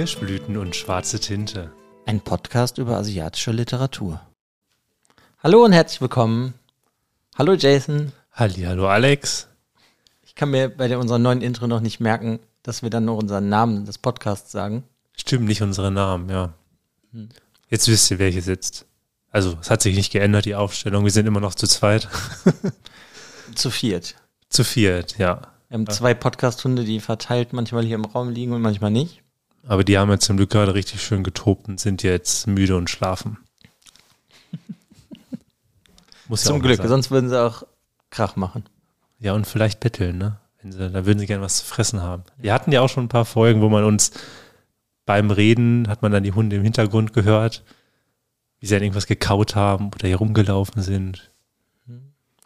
Kirschblüten und schwarze Tinte. Ein Podcast über asiatische Literatur. Hallo und herzlich willkommen. Hallo Jason. Halli, hallo Alex. Ich kann mir bei unserem neuen Intro noch nicht merken, dass wir dann noch unseren Namen des Podcasts sagen. Stimmt, nicht unsere Namen, ja. Jetzt wisst ihr, wer hier sitzt. Also, es hat sich nicht geändert, die Aufstellung. Wir sind immer noch zu zweit. Zu viert. zu viert, ja. Wir haben zwei Podcast-Hunde, die verteilt manchmal hier im Raum liegen und manchmal nicht. Aber die haben jetzt zum Glück gerade richtig schön getobt und sind jetzt müde und schlafen. Muss ja Zum mal Glück, sein. sonst würden sie auch Krach machen. Ja, und vielleicht betteln, ne? Sie, da würden sie gerne was zu fressen haben. Wir hatten ja auch schon ein paar Folgen, wo man uns beim Reden, hat man dann die Hunde im Hintergrund gehört, wie sie dann irgendwas gekaut haben oder hier rumgelaufen sind.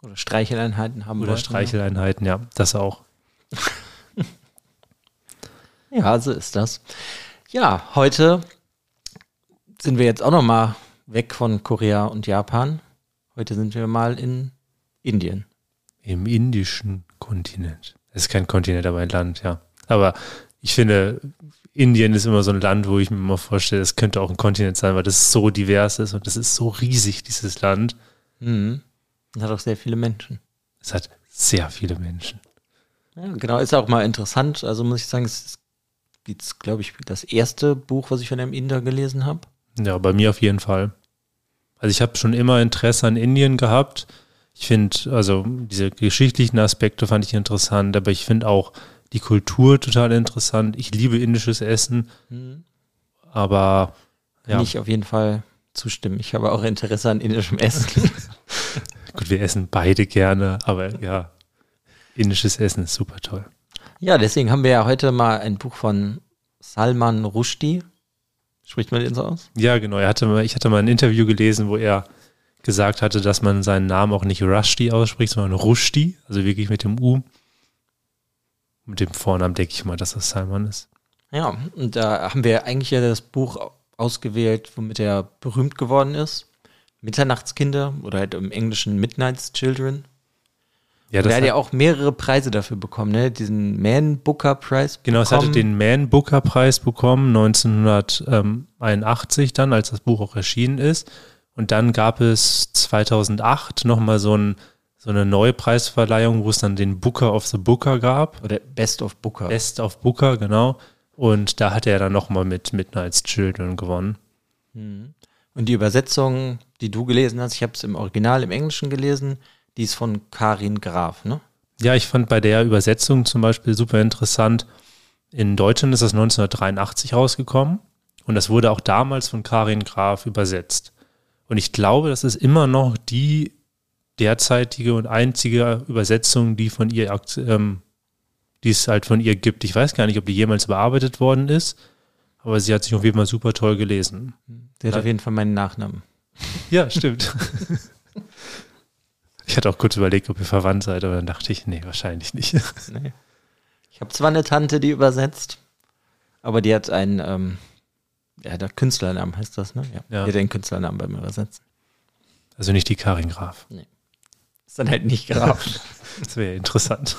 Oder Streicheleinheiten haben Oder wollten. Streicheleinheiten, ja, das auch. Ja, so ist das. Ja, heute sind wir jetzt auch noch mal weg von Korea und Japan. Heute sind wir mal in Indien. Im indischen Kontinent. Es ist kein Kontinent, aber ein Land, ja. Aber ich finde, Indien ist immer so ein Land, wo ich mir immer vorstelle, es könnte auch ein Kontinent sein, weil das so divers ist und das ist so riesig, dieses Land. Mhm. Und hat auch sehr viele Menschen. Es hat sehr viele Menschen. Ja, genau, ist auch mal interessant. Also muss ich sagen, es ist jetzt, glaube ich, das erste Buch, was ich von einem Inder gelesen habe. Ja, bei mir auf jeden Fall. Also ich habe schon immer Interesse an Indien gehabt. Ich finde, also diese geschichtlichen Aspekte fand ich interessant, aber ich finde auch die Kultur total interessant. Ich liebe indisches Essen, aber Kann ja, ich auf jeden Fall zustimmen. Ich habe auch Interesse an indischem Essen. gut, wir essen beide gerne, aber ja, indisches Essen ist super toll. Ja, deswegen haben wir ja heute mal ein Buch von Salman Rushdie. Spricht man den so aus? Ja, genau. Er hatte mal, ich hatte mal ein Interview gelesen, wo er gesagt hatte, dass man seinen Namen auch nicht Rushdie ausspricht, sondern Rushdie, also wirklich mit dem U. Mit dem Vornamen denke ich mal, dass das Salman ist. Ja, und da haben wir eigentlich ja das Buch ausgewählt, womit er berühmt geworden ist. Mitternachtskinder oder halt im Englischen Midnight's Children. Ja, Der das hat ja auch mehrere Preise dafür bekommen, ne? Diesen Man Booker Prize. genau, es hatte den Man Booker Preis bekommen, 1981 dann, als das Buch auch erschienen ist. Und dann gab es 2008 nochmal so, ein, so eine neue Preisverleihung, wo es dann den Booker of the Booker gab. Oder Best of Booker. Best of Booker, genau. Und da hat er dann nochmal mit Midnight's Children gewonnen. Und die Übersetzung, die du gelesen hast, ich habe es im Original im Englischen gelesen, die ist von Karin Graf, ne? Ja, ich fand bei der Übersetzung zum Beispiel super interessant. In Deutschland ist das 1983 rausgekommen und das wurde auch damals von Karin Graf übersetzt. Und ich glaube, das ist immer noch die derzeitige und einzige Übersetzung, die von ihr, ähm, die es halt von ihr gibt. Ich weiß gar nicht, ob die jemals überarbeitet worden ist, aber sie hat sich auf jeden Fall super toll gelesen. Der hat auf jeden Fall meinen Nachnamen. Ja, stimmt. Ich hatte auch kurz überlegt, ob ihr verwandt seid, aber dann dachte ich, nee, wahrscheinlich nicht. Nee. Ich habe zwar eine Tante, die übersetzt, aber die hat einen, ähm, ja, der Künstlernamen heißt das, ne? Ja. Ja. Die hat einen Künstlernamen beim Übersetzen. Also nicht die Karin Graf. Ist dann halt nicht Graf. Das wäre interessant.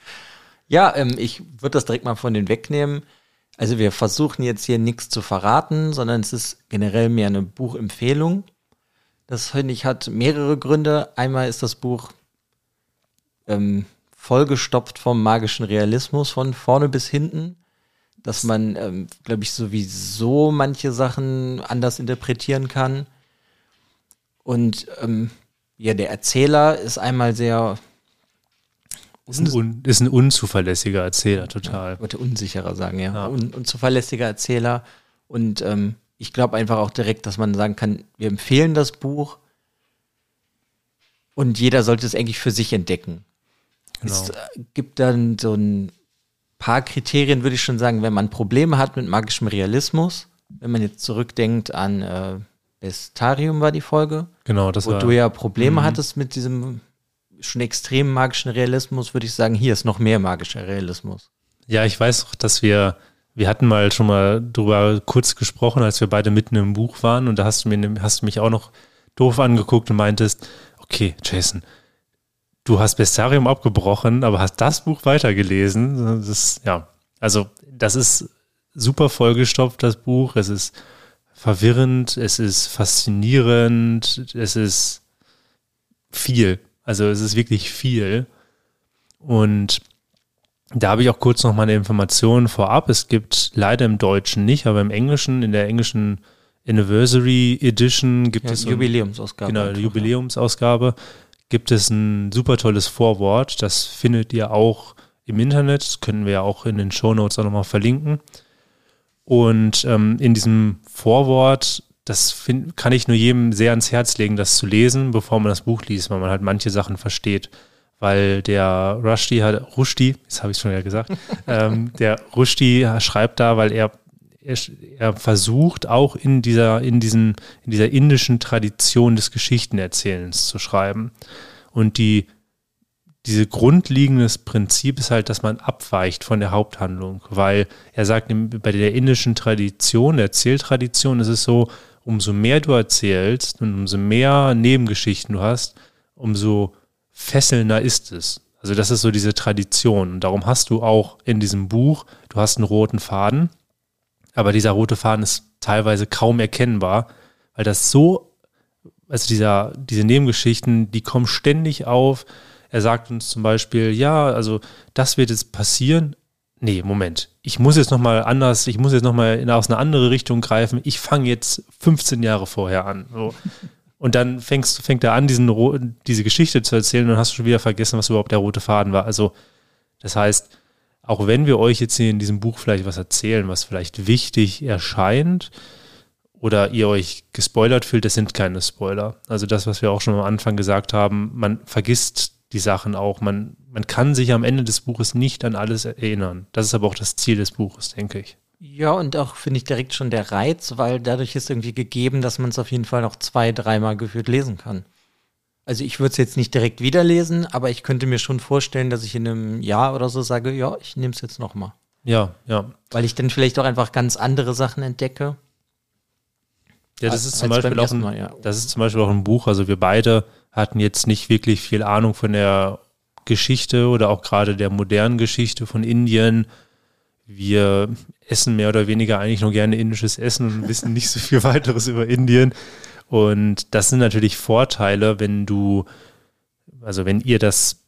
ja, ähm, ich würde das direkt mal von den wegnehmen. Also wir versuchen jetzt hier nichts zu verraten, sondern es ist generell mehr eine Buchempfehlung. Das finde ich hat mehrere Gründe. Einmal ist das Buch ähm, vollgestopft vom magischen Realismus von vorne bis hinten, dass man, ähm, glaube ich, sowieso manche Sachen anders interpretieren kann. Und ähm, ja, der Erzähler ist einmal sehr Ist ein, un, ist ein unzuverlässiger Erzähler, total. Ich wollte unsicherer sagen, ja. Ja. Un, unzuverlässiger Erzähler. Und ähm, ich glaube einfach auch direkt, dass man sagen kann, wir empfehlen das Buch und jeder sollte es eigentlich für sich entdecken. Genau. Es äh, gibt dann so ein paar Kriterien, würde ich schon sagen, wenn man Probleme hat mit magischem Realismus, wenn man jetzt zurückdenkt an äh, Bestarium war die Folge, Genau, das wo war. du ja Probleme Mhm. hattest mit diesem schon extrem magischen Realismus, würde ich sagen, hier ist noch mehr magischer Realismus. Ja, ich weiß auch, dass wir, wir hatten mal schon mal drüber kurz gesprochen, als wir beide mitten im Buch waren und da hast du mir, hast du mich auch noch doof angeguckt und meintest, okay, Jason, du hast Bestarium abgebrochen, aber hast das Buch weitergelesen. Das ist, ja, also das ist super vollgestopft, das Buch. Es ist verwirrend, es ist faszinierend, es ist viel. Also es ist wirklich viel. Und da habe ich auch kurz noch mal eine Information vorab. Es gibt leider im Deutschen nicht, aber im Englischen, in der englischen Anniversary Edition gibt Ja, es Jubiläumsausgabe. Genau, Jubiläumsausgabe gibt es ein super tolles Vorwort. Das findet ihr auch im Internet. Das können wir ja auch in den Shownotes auch nochmal verlinken. Und ähm, in diesem Vorwort, das find, kann ich nur jedem sehr ans Herz legen, das zu lesen, bevor man das Buch liest, weil man halt manche Sachen versteht. Weil der Rushdie hat, Rushdie, jetzt habe ich schon ja gesagt, ähm, der Rushdie schreibt da, weil er er, er versucht auch in dieser, in diesen, in dieser indischen Tradition des Geschichtenerzählens zu schreiben. Und die, diese grundlegendes Prinzip ist halt, dass man abweicht von der Haupthandlung, weil er sagt, bei der indischen Tradition, der Erzähltradition ist es so, umso mehr du erzählst und umso mehr Nebengeschichten du hast, umso fesselnder ist es. Also das ist so diese Tradition. Und darum hast du auch in diesem Buch, du hast einen roten Faden, aber dieser rote Faden ist teilweise kaum erkennbar, weil das so, also dieser, diese Nebengeschichten, die kommen ständig auf. Er sagt uns zum Beispiel, ja, also das wird jetzt passieren. Nee, Moment. Ich muss jetzt nochmal anders, ich muss jetzt nochmal aus einer andere Richtung greifen. Ich fange jetzt 15 Jahre vorher an. So. Und dann fängst, fängt er an, diesen, diese Geschichte zu erzählen und dann hast du schon wieder vergessen, was überhaupt der rote Faden war. Also, das heißt, auch wenn wir euch jetzt hier in diesem Buch vielleicht was erzählen, was vielleicht wichtig erscheint oder ihr euch gespoilert fühlt, das sind keine Spoiler. Also das, was wir auch schon am Anfang gesagt haben, man vergisst die Sachen auch. Man, man kann sich am Ende des Buches nicht an alles erinnern. Das ist aber auch das Ziel des Buches, denke ich. Ja, und auch finde ich direkt schon der Reiz, weil dadurch ist irgendwie gegeben, dass man es auf jeden Fall noch zwei, dreimal geführt lesen kann. Also ich würde es jetzt nicht direkt wieder lesen, aber ich könnte mir schon vorstellen, dass ich in einem Jahr oder so sage, ja, ich nehme es jetzt nochmal. Ja, ja. Weil ich dann vielleicht auch einfach ganz andere Sachen entdecke. Ja, das Als- ist zum Beispiel auch ein, Mal, ja. das ist zum Beispiel auch ein Buch. Also wir beide hatten jetzt nicht wirklich viel Ahnung von der Geschichte oder auch gerade der modernen Geschichte von Indien. Wir essen mehr oder weniger eigentlich nur gerne indisches Essen und wissen nicht so viel weiteres über Indien. Und das sind natürlich Vorteile, wenn du, also wenn ihr das,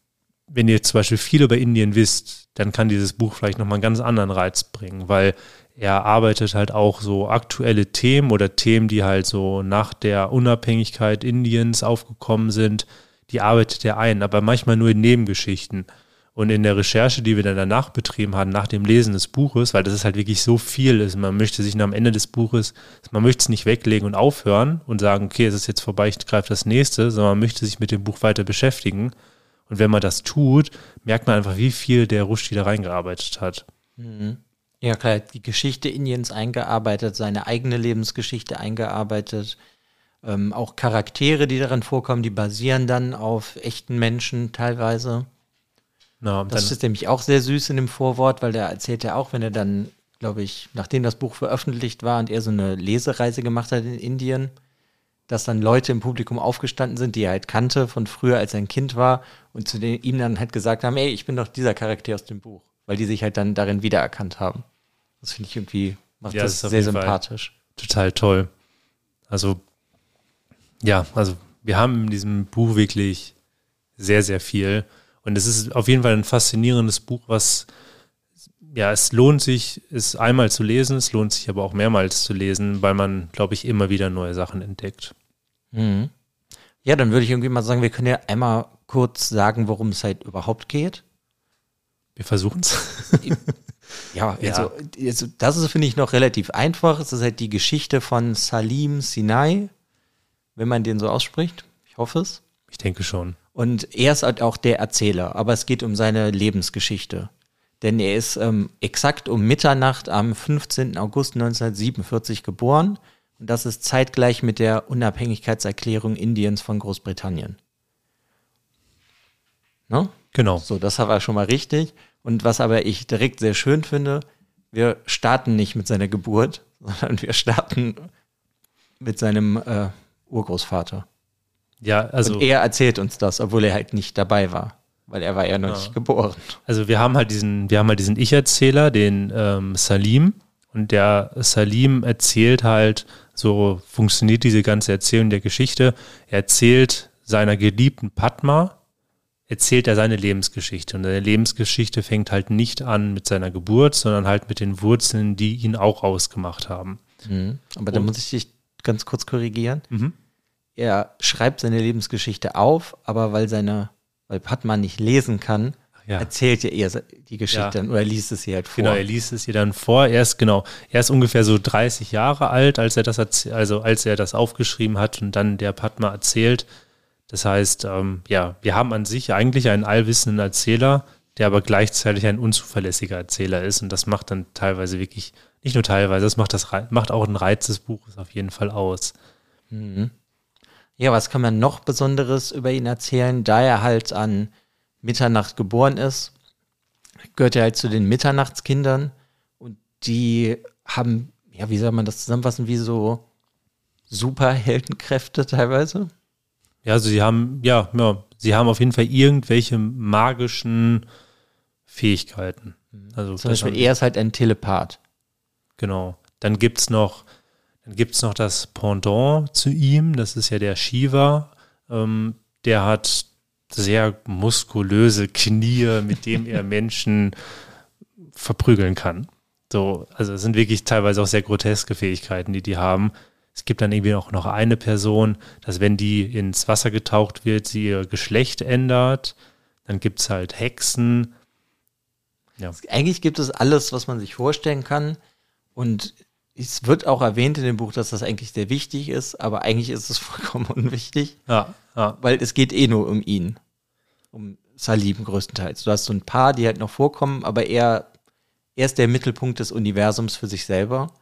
wenn ihr zum Beispiel viel über Indien wisst, dann kann dieses Buch vielleicht nochmal einen ganz anderen Reiz bringen, weil er arbeitet halt auch so aktuelle Themen oder Themen, die halt so nach der Unabhängigkeit Indiens aufgekommen sind, die arbeitet er ein, aber manchmal nur in Nebengeschichten. Und in der Recherche, die wir dann danach betrieben haben, nach dem Lesen des Buches, weil das ist halt wirklich so viel ist, man möchte sich am Ende des Buches, man möchte es nicht weglegen und aufhören und sagen, okay, es ist jetzt vorbei, ich greife das nächste, sondern man möchte sich mit dem Buch weiter beschäftigen. Und wenn man das tut, merkt man einfach, wie viel der Rushdie da reingearbeitet hat. Ja, klar, die Geschichte Indiens eingearbeitet, seine eigene Lebensgeschichte eingearbeitet. Ähm, auch Charaktere, die darin vorkommen, die basieren dann auf echten Menschen teilweise. Und Das ist nämlich auch sehr süß in dem Vorwort, weil da erzählt er auch, wenn er dann, glaube ich, nachdem das Buch veröffentlicht war und er so eine Lesereise gemacht hat in Indien, dass dann Leute im Publikum aufgestanden sind, die er halt kannte von früher, als er ein Kind war und zu denen ihm dann halt gesagt haben, ey, ich bin doch dieser Charakter aus dem Buch, weil die sich halt dann darin wiedererkannt haben. Das finde ich irgendwie, macht Ja, das, das sehr jeden Fall- sympathisch. total toll. Also, ja, also wir haben in diesem Buch wirklich sehr, sehr viel. Und es ist auf jeden Fall ein faszinierendes Buch, was, ja, es lohnt sich, es einmal zu lesen, es lohnt sich aber auch mehrmals zu lesen, weil man, glaube ich, immer wieder neue Sachen entdeckt. Mhm. Ja, dann würde ich irgendwie mal sagen, wir können ja einmal kurz sagen, worum es halt überhaupt geht. Wir versuchen es. Ja, Ja. also, also das ist, finde ich, noch relativ einfach. Es ist halt die Geschichte von Salim Sinai, wenn man den so ausspricht. Ich hoffe es. Ich denke schon. Und er ist halt auch der Erzähler, aber es geht um seine Lebensgeschichte. Denn er ist ähm, exakt um Mitternacht am 15. August 1947 geboren. Und das ist zeitgleich mit der Unabhängigkeitserklärung Indiens von Großbritannien. Ne? Genau. So, das war schon mal richtig. Und was aber ich direkt sehr schön finde, wir starten nicht mit seiner Geburt, sondern wir starten mit seinem äh, Urgroßvater. Ja, also. Und er erzählt uns das, obwohl er halt nicht dabei war, weil er war ja noch Ja. nicht geboren. Also wir haben halt diesen, wir haben halt diesen Ich-Erzähler, den ähm, Salim, Und der Salim erzählt halt, so funktioniert diese ganze Erzählung der Geschichte. Er erzählt seiner geliebten Padma, erzählt er seine Lebensgeschichte. Und seine Lebensgeschichte fängt halt nicht an mit seiner Geburt, sondern halt mit den Wurzeln, die ihn auch ausgemacht haben. Mhm. Aber da muss ich dich ganz kurz korrigieren. Mhm. Er schreibt seine Lebensgeschichte auf, aber weil seine, weil Padma nicht lesen kann, Ja. erzählt er ihr die Geschichte Ja. dann oder liest es ihr halt vor. Genau, er liest es ihr dann vor. Er ist genau, er ist ungefähr so 30 Jahre alt, als er das also als er das aufgeschrieben hat und dann der Padma erzählt. Das heißt, ähm, ja, wir haben an sich eigentlich einen allwissenden Erzähler, der aber gleichzeitig ein unzuverlässiger Erzähler ist und das macht dann teilweise wirklich, nicht nur teilweise, das macht das macht auch einen Reiz des Buches auf jeden Fall aus. Ja, was kann man noch Besonderes über ihn erzählen? Da er halt an Mitternacht geboren ist, gehört er halt zu den Mitternachtskindern und die haben, ja, wie soll man das zusammenfassen, wie so Superheldenkräfte teilweise. Ja, also sie haben, ja, ja, sie haben auf jeden Fall irgendwelche magischen Fähigkeiten. Also Zum Beispiel, er ist halt ein Telepath. Genau. Dann gibt's noch, dann gibt's noch das Pendant zu ihm, das ist ja der Shiva. Ähm, der hat sehr muskulöse Knie, mit dem er Menschen verprügeln kann. So, also es sind wirklich teilweise auch sehr groteske Fähigkeiten, die die haben. Es gibt dann irgendwie auch noch eine Person, dass wenn die ins Wasser getaucht wird, sie ihr Geschlecht ändert. Dann gibt's halt Hexen. Ja. Eigentlich gibt es alles, was man sich vorstellen kann. Und es wird auch erwähnt in dem Buch, dass das eigentlich sehr wichtig ist, aber eigentlich ist es vollkommen unwichtig. Ja, ja. weil es geht eh nur um ihn. Um Salim größtenteils. Du hast so ein paar, die halt noch vorkommen, aber er, er ist der Mittelpunkt des Universums für sich selber.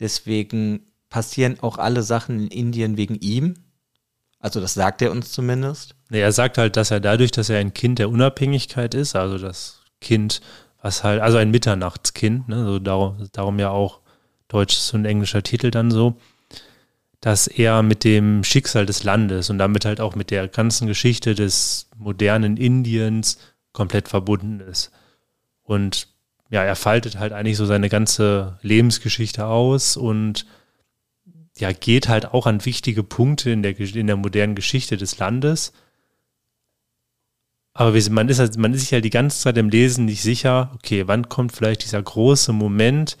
Deswegen passieren auch alle Sachen in Indien wegen ihm. Also das sagt er uns zumindest. Nee, er sagt halt, dass er dadurch, dass er ein Kind der Unabhängigkeit ist, also das Kind, was halt, also ein Mitternachtskind, ne, so darum, darum ja auch deutsches und englischer Titel dann so, dass er mit dem Schicksal des Landes und damit halt auch mit der ganzen Geschichte des modernen Indiens komplett verbunden ist. Und ja, er faltet halt eigentlich so seine ganze Lebensgeschichte aus und ja, geht halt auch an wichtige Punkte in der, in der modernen Geschichte des Landes. Aber man ist, halt, man ist sich halt die ganze Zeit im Lesen nicht sicher, okay, wann kommt vielleicht dieser große Moment,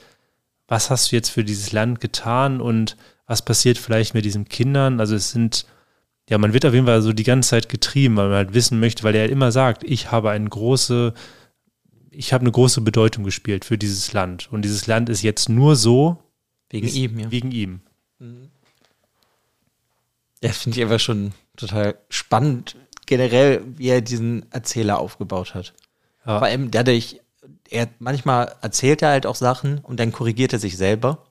was hast du jetzt für dieses Land getan und was passiert vielleicht mit diesen Kindern? Also es sind, ja, man wird auf jeden Fall so die ganze Zeit getrieben, weil man halt wissen möchte, weil er halt immer sagt, ich habe eine große, ich habe eine große Bedeutung gespielt für dieses Land. Und dieses Land ist jetzt nur so Wegen ist- ihm, ja. wegen ihm. Das finde ich einfach schon total spannend, generell, wie er diesen Erzähler aufgebaut hat. Ja. Vor allem dadurch, er manchmal erzählt er halt auch Sachen und dann korrigiert er sich selber.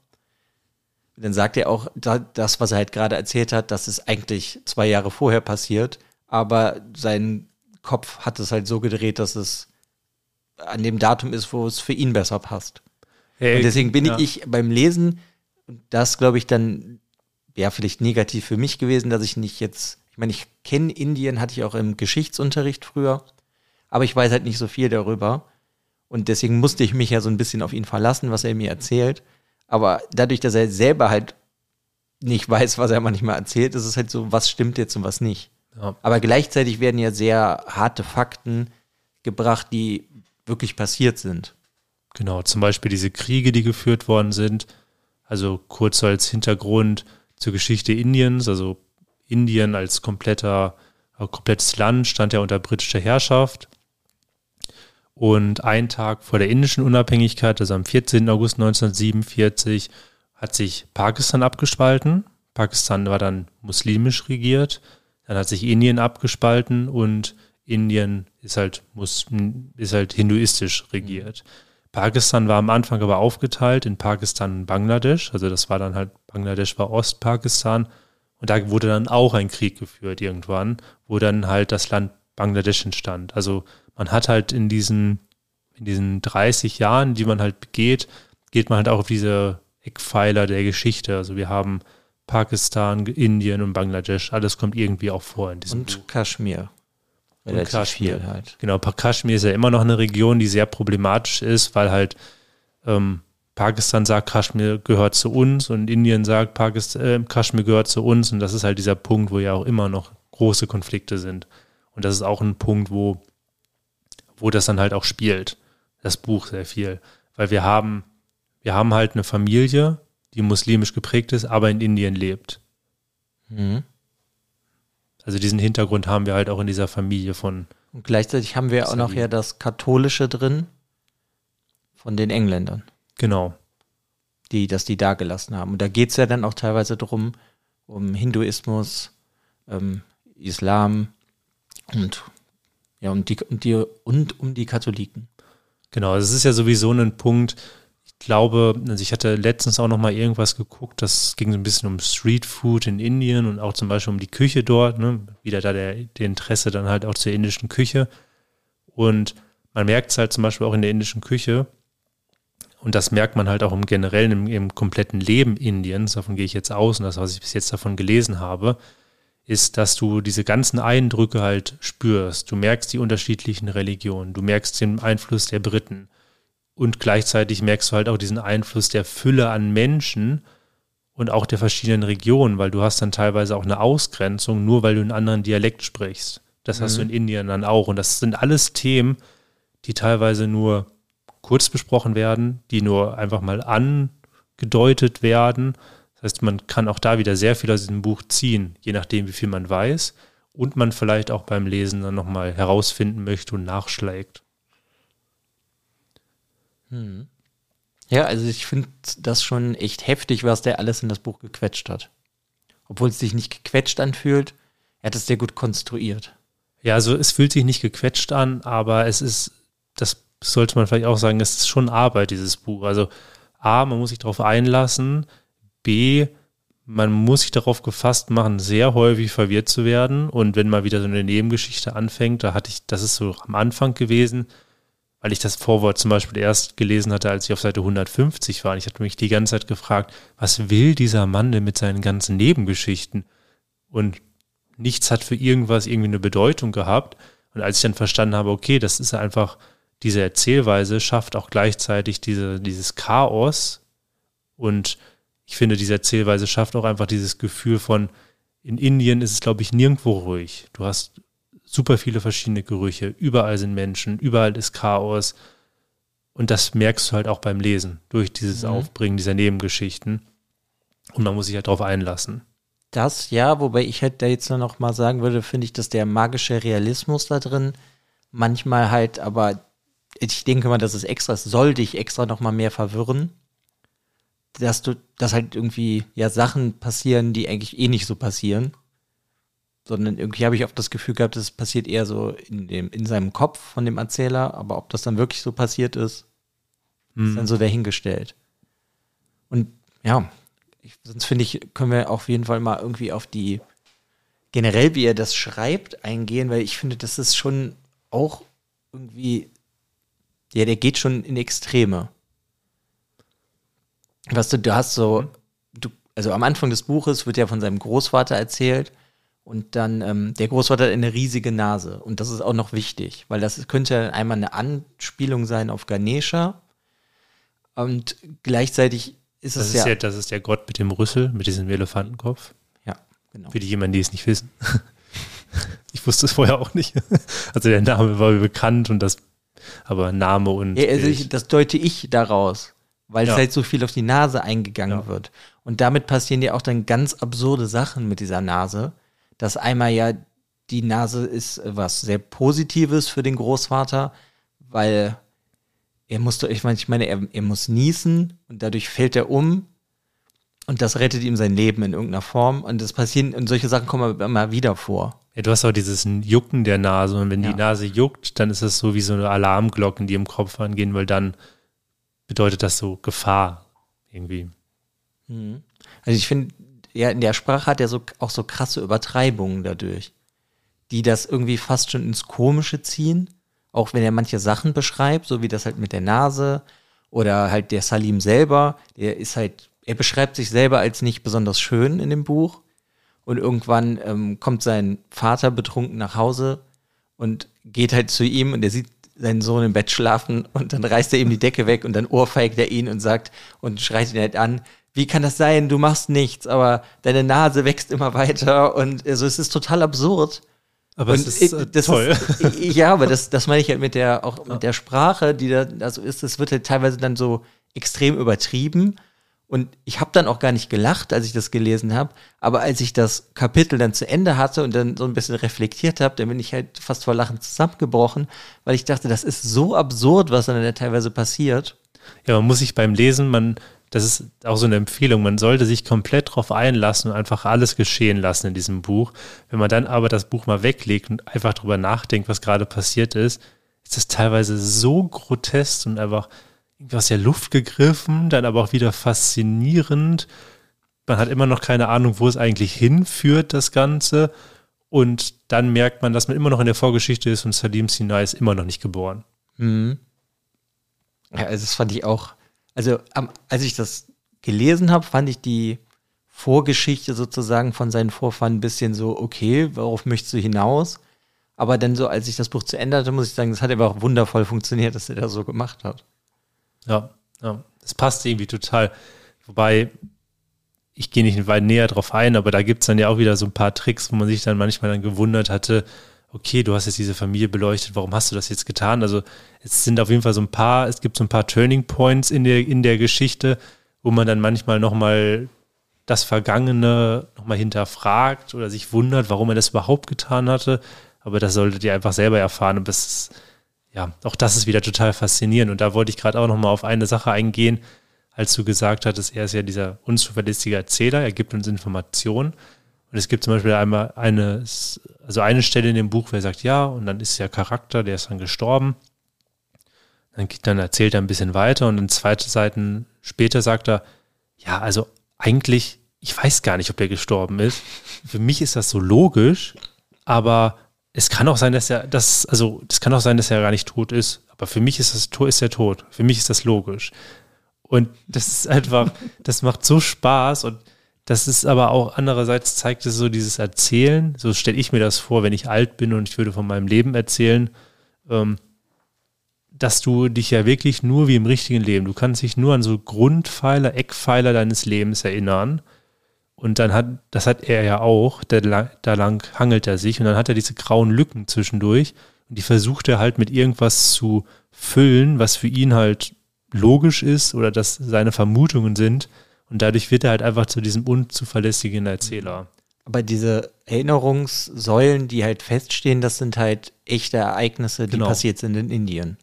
Und dann sagt er auch, da, das, was er halt gerade erzählt hat, das ist eigentlich zwei Jahre vorher passiert, aber sein Kopf hat es halt so gedreht, dass es an dem Datum ist, wo es für ihn besser passt. Hey, Und deswegen bin ja. ich beim Lesen, und das glaube ich dann, wäre vielleicht negativ für mich gewesen, dass ich nicht jetzt, ich meine, ich kenne Indien, hatte ich auch im Geschichtsunterricht früher, aber ich weiß halt nicht so viel darüber. Und deswegen musste ich mich ja so ein bisschen auf ihn verlassen, was er mir erzählt. Aber dadurch, dass er selber halt nicht weiß, was er manchmal erzählt, ist es halt so, was stimmt jetzt und was nicht. Ja. Aber gleichzeitig werden ja sehr harte Fakten gebracht, die wirklich passiert sind. Genau, zum Beispiel diese Kriege, die geführt worden sind. Also kurz als Hintergrund zur Geschichte Indiens. Also Indien als kompletter, äh, komplettes Land stand ja unter britischer Herrschaft. Und ein Tag vor der indischen Unabhängigkeit, also am 14. August 1947, hat sich Pakistan abgespalten. Pakistan war dann muslimisch regiert. Dann hat sich Indien abgespalten und Indien ist halt, mus, ist halt hinduistisch regiert. Pakistan war am Anfang aber aufgeteilt in Pakistan und Bangladesch. Also das war dann halt, Bangladesch war Ostpakistan. Und da wurde dann auch ein Krieg geführt irgendwann, wo dann halt das Land Bangladesch entstand. Also man hat halt in diesen, in diesen 30 Jahren, die man halt geht, geht man halt auch auf diese Eckpfeiler der Geschichte. Also wir haben Pakistan, Indien und Bangladesch. Alles kommt irgendwie auch vor in diesem Buch. Und Kaschmir. Relativ Kaschmir. halt. Genau, Kaschmir ist ja immer noch eine Region, die sehr problematisch ist, weil halt ähm, Pakistan sagt, Kaschmir gehört zu uns und Indien sagt, Pakistan, äh, Kaschmir gehört zu uns. Und das ist halt dieser Punkt, wo ja auch immer noch große Konflikte sind. Und das ist auch ein Punkt, wo, wo das dann halt auch spielt, das Buch sehr viel. Weil wir haben, wir haben halt eine Familie, die muslimisch geprägt ist, aber in Indien lebt. Mhm. Also diesen Hintergrund haben wir halt auch in dieser Familie von. Und gleichzeitig haben wir auch noch ja das Katholische drin von den Engländern. Genau. Die, dass die da gelassen haben. Und da geht es ja dann auch teilweise darum, um Hinduismus, ähm, Islam und ja, um die, um die, und um die Katholiken. Genau, es ist ja sowieso ein Punkt, ich glaube, also ich hatte letztens auch noch mal irgendwas geguckt, das ging so ein bisschen um Street Food in Indien und auch zum Beispiel um die Küche dort, ne? wieder da der, der Interesse dann halt auch zur indischen Küche. Und man merkt es halt zum Beispiel auch in der indischen Küche, und das merkt man halt auch im generellen, im, im kompletten Leben Indiens, davon gehe ich jetzt aus und das, was ich bis jetzt davon gelesen habe, ist, dass du diese ganzen Eindrücke halt spürst. Du merkst die unterschiedlichen Religionen, du merkst den Einfluss der Briten und gleichzeitig merkst du halt auch diesen Einfluss der Fülle an Menschen und auch der verschiedenen Regionen, weil du hast dann teilweise auch eine Ausgrenzung, nur weil du einen anderen Dialekt sprichst. Das mhm. hast du mhm. in Indien dann auch. Und das sind alles Themen, die teilweise nur kurz besprochen werden, die nur einfach mal angedeutet werden. Das heißt, man kann auch da wieder sehr viel aus diesem Buch ziehen, je nachdem, wie viel man weiß und man vielleicht auch beim Lesen dann nochmal herausfinden möchte und nachschlägt. Hm. Ja, also ich finde das schon echt heftig, was der alles in das Buch gequetscht hat. Obwohl es sich nicht gequetscht anfühlt, er hat es sehr gut konstruiert. Ja, also es fühlt sich nicht gequetscht an, aber es ist das sollte man vielleicht auch sagen, es ist schon Arbeit, dieses Buch. Also A, man muss sich darauf einlassen, B, man muss sich darauf gefasst machen, sehr häufig verwirrt zu werden. Und wenn mal wieder so eine Nebengeschichte anfängt, da hatte ich, das ist so am Anfang gewesen, weil ich das Vorwort zum Beispiel erst gelesen hatte, als ich auf Seite 150 war. Und ich hatte mich die ganze Zeit gefragt, was will dieser Mann denn mit seinen ganzen Nebengeschichten? Und nichts hat für irgendwas irgendwie eine Bedeutung gehabt. Und als ich dann verstanden habe, okay, das ist einfach diese Erzählweise schafft auch gleichzeitig diese, dieses Chaos und ich finde, diese Erzählweise schafft auch einfach dieses Gefühl von, in Indien ist es, glaube ich, nirgendwo ruhig. Du hast super viele verschiedene Gerüche, überall sind Menschen, überall ist Chaos. Und das merkst du halt auch beim Lesen, durch dieses mhm. Aufbringen dieser Nebengeschichten. Und man muss sich halt darauf einlassen. Das ja, wobei ich halt da jetzt noch mal sagen würde, finde ich, dass der magische Realismus da drin manchmal halt aber ich denke mal, das ist extra, es soll dich extra noch mal mehr verwirren, dass du, dass halt irgendwie ja Sachen passieren, die eigentlich eh nicht so passieren, sondern irgendwie habe ich oft das Gefühl gehabt, es passiert eher so in dem in seinem Kopf von dem Erzähler, aber ob das dann wirklich so passiert ist, mhm. ist dann so dahingestellt. Und ja, ich, sonst finde ich, können wir auf jeden Fall mal irgendwie auf die generell, wie er das schreibt, eingehen, weil ich finde, das ist schon auch irgendwie ja, der geht schon in Extreme. Weißt du, du hast so, du, also am Anfang des Buches wird ja von seinem Großvater erzählt und dann, ähm, der Großvater hat eine riesige Nase und das ist auch noch wichtig, weil das könnte einmal eine Anspielung sein auf Ganesha und gleichzeitig ist das es ist ja, ja. Das ist der Gott mit dem Rüssel, mit diesem Elefantenkopf. Ja, genau. Für die jemanden, die es nicht wissen. ich wusste es vorher auch nicht. Also der Name war mir bekannt und das aber Name und. Ja, also ich, das deute ich daraus, weil ja. es halt so viel auf die Nase eingegangen ja. wird. Und damit passieren ja auch dann ganz absurde Sachen mit dieser Nase. Dass einmal ja die Nase ist was sehr Positives für den Großvater, weil er muss, ich meine, ich meine, er, er muss niesen und dadurch fällt er um und das rettet ihm sein Leben in irgendeiner Form. Und das passieren, und solche Sachen kommen immer wieder vor. Ja, du hast auch dieses Jucken der Nase und wenn ja. die Nase juckt, dann ist das so wie so eine Alarmglocken, die im Kopf angehen, weil dann bedeutet das so Gefahr irgendwie. Mhm. Also ich finde, ja, in der Sprache hat er so auch so krasse Übertreibungen dadurch, die das irgendwie fast schon ins Komische ziehen, auch wenn er manche Sachen beschreibt, so wie das halt mit der Nase oder halt der Salim selber, der ist halt, er beschreibt sich selber als nicht besonders schön in dem Buch und irgendwann ähm, kommt sein Vater betrunken nach Hause und geht halt zu ihm und er sieht seinen Sohn im Bett schlafen und dann reißt er ihm die Decke weg und dann ohrfeigt er ihn und sagt und schreit ihn halt an, wie kann das sein? Du machst nichts, aber deine Nase wächst immer weiter und also es ist total absurd. Aber und es ist äh, das toll. Ist, ja, aber das, das meine ich halt mit der, auch mit der Sprache, die da, also ist, es wird halt teilweise dann so extrem übertrieben. Und ich habe dann auch gar nicht gelacht, als ich das gelesen habe. Aber als ich das Kapitel dann zu Ende hatte und dann so ein bisschen reflektiert habe, dann bin ich halt fast vor Lachen zusammengebrochen, weil ich dachte, das ist so absurd, was dann da teilweise passiert. Ja, man muss sich beim Lesen, man, das ist auch so eine Empfehlung, man sollte sich komplett drauf einlassen und einfach alles geschehen lassen in diesem Buch. Wenn man dann aber das Buch mal weglegt und einfach drüber nachdenkt, was gerade passiert ist, ist das teilweise so grotesk und einfach aus der Luft gegriffen, dann aber auch wieder faszinierend. Man hat immer noch keine Ahnung, wo es eigentlich hinführt, das Ganze. Und dann merkt man, dass man immer noch in der Vorgeschichte ist und Salim Sinai ist immer noch nicht geboren. Mhm. Ja, also das fand ich auch, also als ich das gelesen habe, fand ich die Vorgeschichte sozusagen von seinen Vorfahren ein bisschen so, okay, worauf möchtest du hinaus? Aber dann so, als ich das Buch zu Ende hatte, muss ich sagen, das hat aber auch wundervoll funktioniert, dass er das so gemacht hat. Ja, ja. Das passt irgendwie total. Wobei, ich gehe nicht weit näher drauf ein, aber da gibt es dann ja auch wieder so ein paar Tricks, wo man sich dann manchmal dann gewundert hatte, okay, du hast jetzt diese Familie beleuchtet, warum hast du das jetzt getan? Also es sind auf jeden Fall so ein paar, es gibt so ein paar Turning Points in der, in der Geschichte, wo man dann manchmal nochmal das Vergangene nochmal hinterfragt oder sich wundert, warum er das überhaupt getan hatte. Aber das solltet ihr einfach selber erfahren. Und das ist ja, auch das ist wieder total faszinierend. Und da wollte ich gerade auch noch mal auf eine Sache eingehen, als du gesagt hattest, er ist ja dieser unzuverlässige Erzähler, er gibt uns Informationen. Und es gibt zum Beispiel einmal eine, also eine Stelle in dem Buch, wo er sagt, ja, und dann ist der Charakter, der ist dann gestorben. Dann, dann erzählt er ein bisschen weiter und dann zweite Seiten später sagt er, ja, also eigentlich, ich weiß gar nicht, ob er gestorben ist. Für mich ist das so logisch, aber es kann auch sein, dass er das, also es kann auch sein, dass er gar nicht tot ist. Aber für mich ist das ist er tot. Für mich ist das logisch. Und das ist einfach, das macht so Spaß und das ist aber auch andererseits zeigt es so dieses Erzählen. So stelle ich mir das vor, wenn ich alt bin und ich würde von meinem Leben erzählen, ähm, dass du dich ja wirklich nur wie im richtigen Leben, du kannst dich nur an so Grundpfeiler, Eckpfeiler deines Lebens erinnern und dann hat, das hat er ja auch, da lang, da lang hangelt er sich und dann hat er diese grauen Lücken zwischendurch und die versucht er halt mit irgendwas zu füllen, was für ihn halt logisch ist oder dass seine Vermutungen sind und dadurch wird er halt einfach zu diesem unzuverlässigen Erzähler. Aber diese Erinnerungssäulen, die halt feststehen, das sind halt echte Ereignisse, die genau. passiert sind in Indien.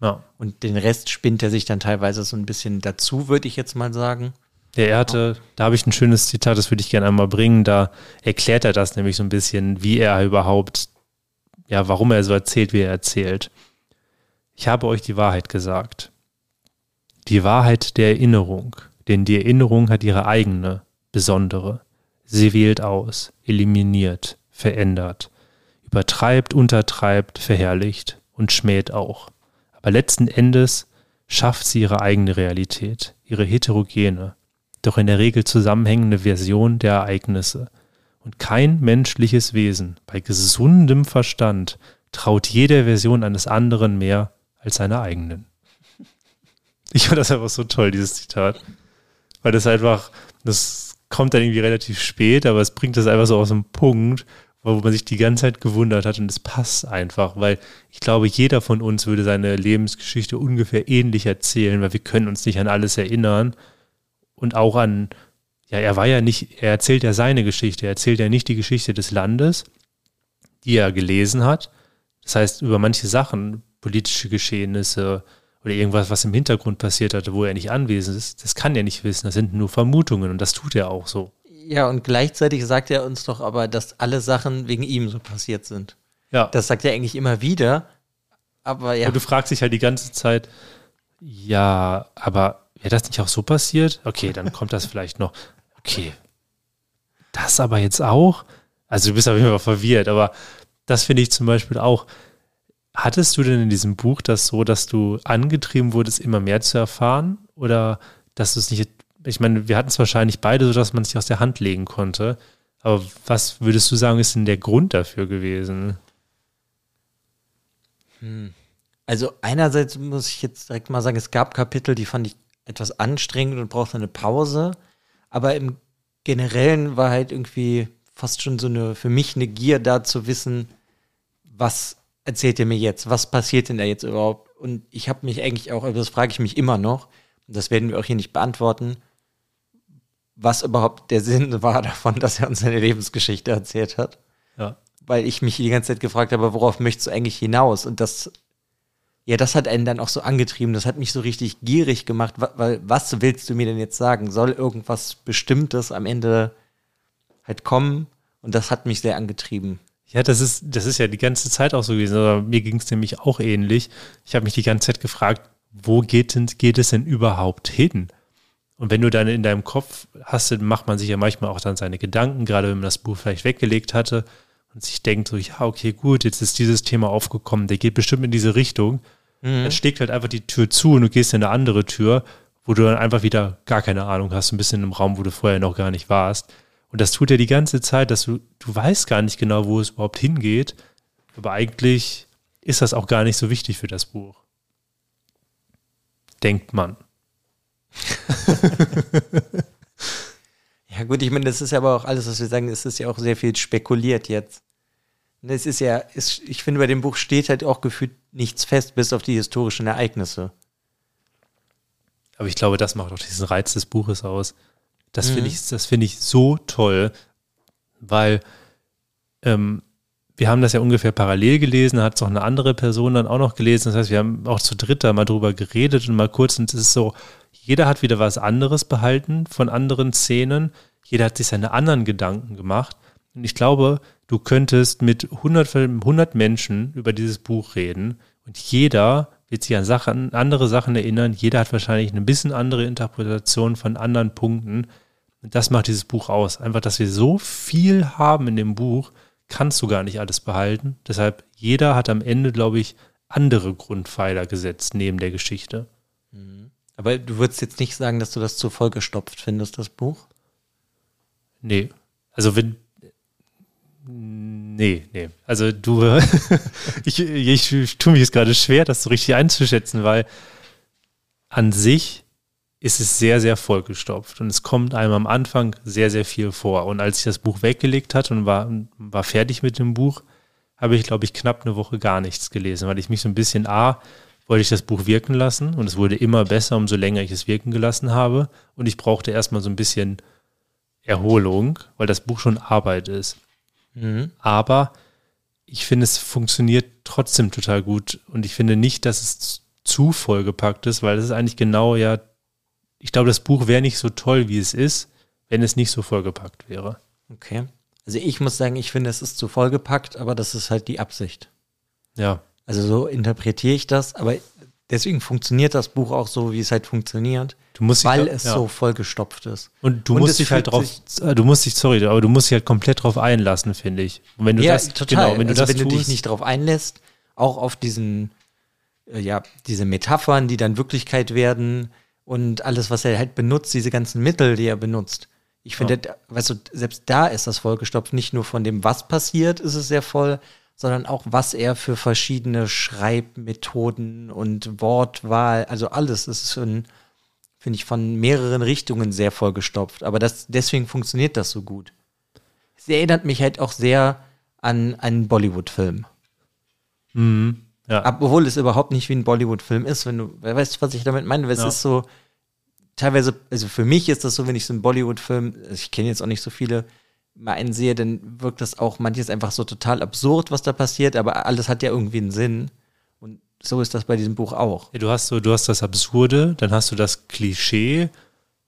Ja. Und den Rest spinnt er sich dann teilweise so ein bisschen dazu, würde ich jetzt mal sagen. Ja, er hatte, da habe ich ein schönes Zitat, das würde ich gerne einmal bringen. Da erklärt er das nämlich so ein bisschen, wie er überhaupt, ja, warum er so erzählt, wie er erzählt. Ich habe euch die Wahrheit gesagt. Die Wahrheit der Erinnerung, denn die Erinnerung hat ihre eigene, besondere. Sie wählt aus, eliminiert, verändert, übertreibt, untertreibt, verherrlicht und schmäht auch. Aber letzten Endes schafft sie ihre eigene Realität, ihre heterogene, doch in der Regel zusammenhängende Version der Ereignisse. Und kein menschliches Wesen bei gesundem Verstand traut jeder Version eines anderen mehr als seiner eigenen. Ich fand das einfach so toll, dieses Zitat. Weil das einfach, das kommt dann irgendwie relativ spät, aber es bringt das einfach so aus dem Punkt, wo man sich die ganze Zeit gewundert hat und es passt einfach, weil ich glaube, jeder von uns würde seine Lebensgeschichte ungefähr ähnlich erzählen, weil wir können uns nicht an alles erinnern und auch an, ja, er war ja nicht, er erzählt ja seine Geschichte, er erzählt ja nicht die Geschichte des Landes, die er gelesen hat. Das heißt, über manche Sachen, politische Geschehnisse oder irgendwas, was im Hintergrund passiert hatte, wo er nicht anwesend ist, das kann er nicht wissen. Das sind nur Vermutungen und das tut er auch so. Ja, und gleichzeitig sagt er uns doch aber, dass alle Sachen wegen ihm so passiert sind. Ja. Das sagt er eigentlich immer wieder. Aber ja. Und du fragst dich halt die ganze Zeit, ja, aber Wäre das nicht auch so passiert? Okay, dann kommt das vielleicht noch. Okay. Das aber jetzt auch? Also du bist auf jeden Fall verwirrt, aber das finde ich zum Beispiel auch. Hattest du denn in diesem Buch das so, dass du angetrieben wurdest, immer mehr zu erfahren? Oder dass du es nicht, ich meine, wir hatten es wahrscheinlich beide so, dass man es sich aus der Hand legen konnte. Aber was würdest du sagen, ist denn der Grund dafür gewesen? Hm. Also einerseits muss ich jetzt direkt mal sagen, es gab Kapitel, die fand ich etwas anstrengend und brauchte eine Pause. Aber im Generellen war halt irgendwie fast schon so eine, für mich eine Gier da zu wissen, was erzählt ihr mir jetzt? Was passiert denn da jetzt überhaupt? Und ich habe mich eigentlich auch, also das frage ich mich immer noch, und das werden wir auch hier nicht beantworten, was überhaupt der Sinn war davon, dass er uns seine Lebensgeschichte erzählt hat. Ja. Weil ich mich die ganze Zeit gefragt habe, worauf möchtest du eigentlich hinaus? Und das, ja, das hat einen dann auch so angetrieben. Das hat mich so richtig gierig gemacht, weil was willst du mir denn jetzt sagen? Soll irgendwas Bestimmtes am Ende halt kommen? Und das hat mich sehr angetrieben. Ja, das ist, das ist ja die ganze Zeit auch so gewesen. Aber mir ging es nämlich auch ähnlich. Ich habe mich die ganze Zeit gefragt, wo geht, denn, geht es denn überhaupt hin? Und wenn du dann in deinem Kopf hast, dann macht man sich ja manchmal auch dann seine Gedanken, gerade wenn man das Buch vielleicht weggelegt hatte und sich denkt so, ja, okay, gut, jetzt ist dieses Thema aufgekommen, der geht bestimmt in diese Richtung. Mhm. Dann schlägt halt einfach die Tür zu und du gehst in eine andere Tür, wo du dann einfach wieder gar keine Ahnung hast, ein bisschen im Raum, wo du vorher noch gar nicht warst. Und das tut ja die ganze Zeit, dass du, du weißt gar nicht genau, wo es überhaupt hingeht. Aber eigentlich ist das auch gar nicht so wichtig für das Buch. Denkt man. ja, gut, ich meine, das ist ja aber auch alles, was wir sagen, es ist ja auch sehr viel spekuliert jetzt. Es ist ja, ist, ich finde, bei dem Buch steht halt auch gefühlt nichts fest, bis auf die historischen Ereignisse. Aber ich glaube, das macht auch diesen Reiz des Buches aus. Das mhm. finde ich, das finde ich so toll, weil ähm, wir haben das ja ungefähr parallel gelesen, hat es auch eine andere Person dann auch noch gelesen. Das heißt, wir haben auch zu dritt da mal drüber geredet und mal kurz, und es ist so, jeder hat wieder was anderes behalten von anderen Szenen. Jeder hat sich seine anderen Gedanken gemacht. Und ich glaube, du könntest mit 100, 100 Menschen über dieses Buch reden und jeder wird sich an Sachen, andere Sachen erinnern. Jeder hat wahrscheinlich eine bisschen andere Interpretation von anderen Punkten. Und das macht dieses Buch aus. Einfach, dass wir so viel haben in dem Buch, kannst du gar nicht alles behalten. Deshalb, jeder hat am Ende, glaube ich, andere Grundpfeiler gesetzt neben der Geschichte. Mhm. Aber du würdest jetzt nicht sagen, dass du das zu vollgestopft findest, das Buch? Nee. Also wenn, Nee, nee. Also du, ich, ich, ich tue mich jetzt gerade schwer, das so richtig einzuschätzen, weil an sich ist es sehr, sehr vollgestopft und es kommt einem am Anfang sehr, sehr viel vor. Und als ich das Buch weggelegt hatte und war, war fertig mit dem Buch, habe ich, glaube ich, knapp eine Woche gar nichts gelesen, weil ich mich so ein bisschen, A, wollte ich das Buch wirken lassen und es wurde immer besser, umso länger ich es wirken gelassen habe. Und ich brauchte erstmal so ein bisschen Erholung, weil das Buch schon Arbeit ist. Mhm. Aber ich finde, es funktioniert trotzdem total gut. Und ich finde nicht, dass es zu vollgepackt ist, weil es ist eigentlich genau ja, ich glaube, das Buch wäre nicht so toll, wie es ist, wenn es nicht so vollgepackt wäre. Okay. Also ich muss sagen, ich finde, es ist zu vollgepackt, aber das ist halt die Absicht. Ja. Also so interpretiere ich das, aber deswegen funktioniert das Buch auch so, wie es halt funktioniert. Du musst weil dich, es ja. so vollgestopft ist. Und du und musst dich halt drauf, äh, du musst dich, sorry, aber du musst dich halt komplett drauf einlassen, finde ich. Und wenn du ja, das, total. Genau, wenn du also das wenn tust, du dich nicht drauf einlässt, auch auf diesen, äh, ja, diese Metaphern, die dann Wirklichkeit werden und alles, was er halt benutzt, diese ganzen Mittel, die er benutzt. Ich finde, ja. weißt du, selbst da ist das vollgestopft. Nicht nur von dem, was passiert, ist es sehr voll, sondern auch, was er für verschiedene Schreibmethoden und Wortwahl, also alles ist ein finde ich, von mehreren Richtungen sehr vollgestopft. Aber das, deswegen funktioniert das so gut. Es erinnert mich halt auch sehr an einen Bollywood-Film. Mhm. Ja. Obwohl es überhaupt nicht wie ein Bollywood-Film ist, wenn du, weißt du, was ich damit meine? Es ja. ist so, teilweise, also für mich ist das so, wenn ich so einen Bollywood-Film, also ich kenne jetzt auch nicht so viele, mal einen sehe, dann wirkt das auch manches einfach so total absurd, was da passiert, aber alles hat ja irgendwie einen Sinn so ist das bei diesem Buch auch. Du hast so, du hast das Absurde, dann hast du das Klischee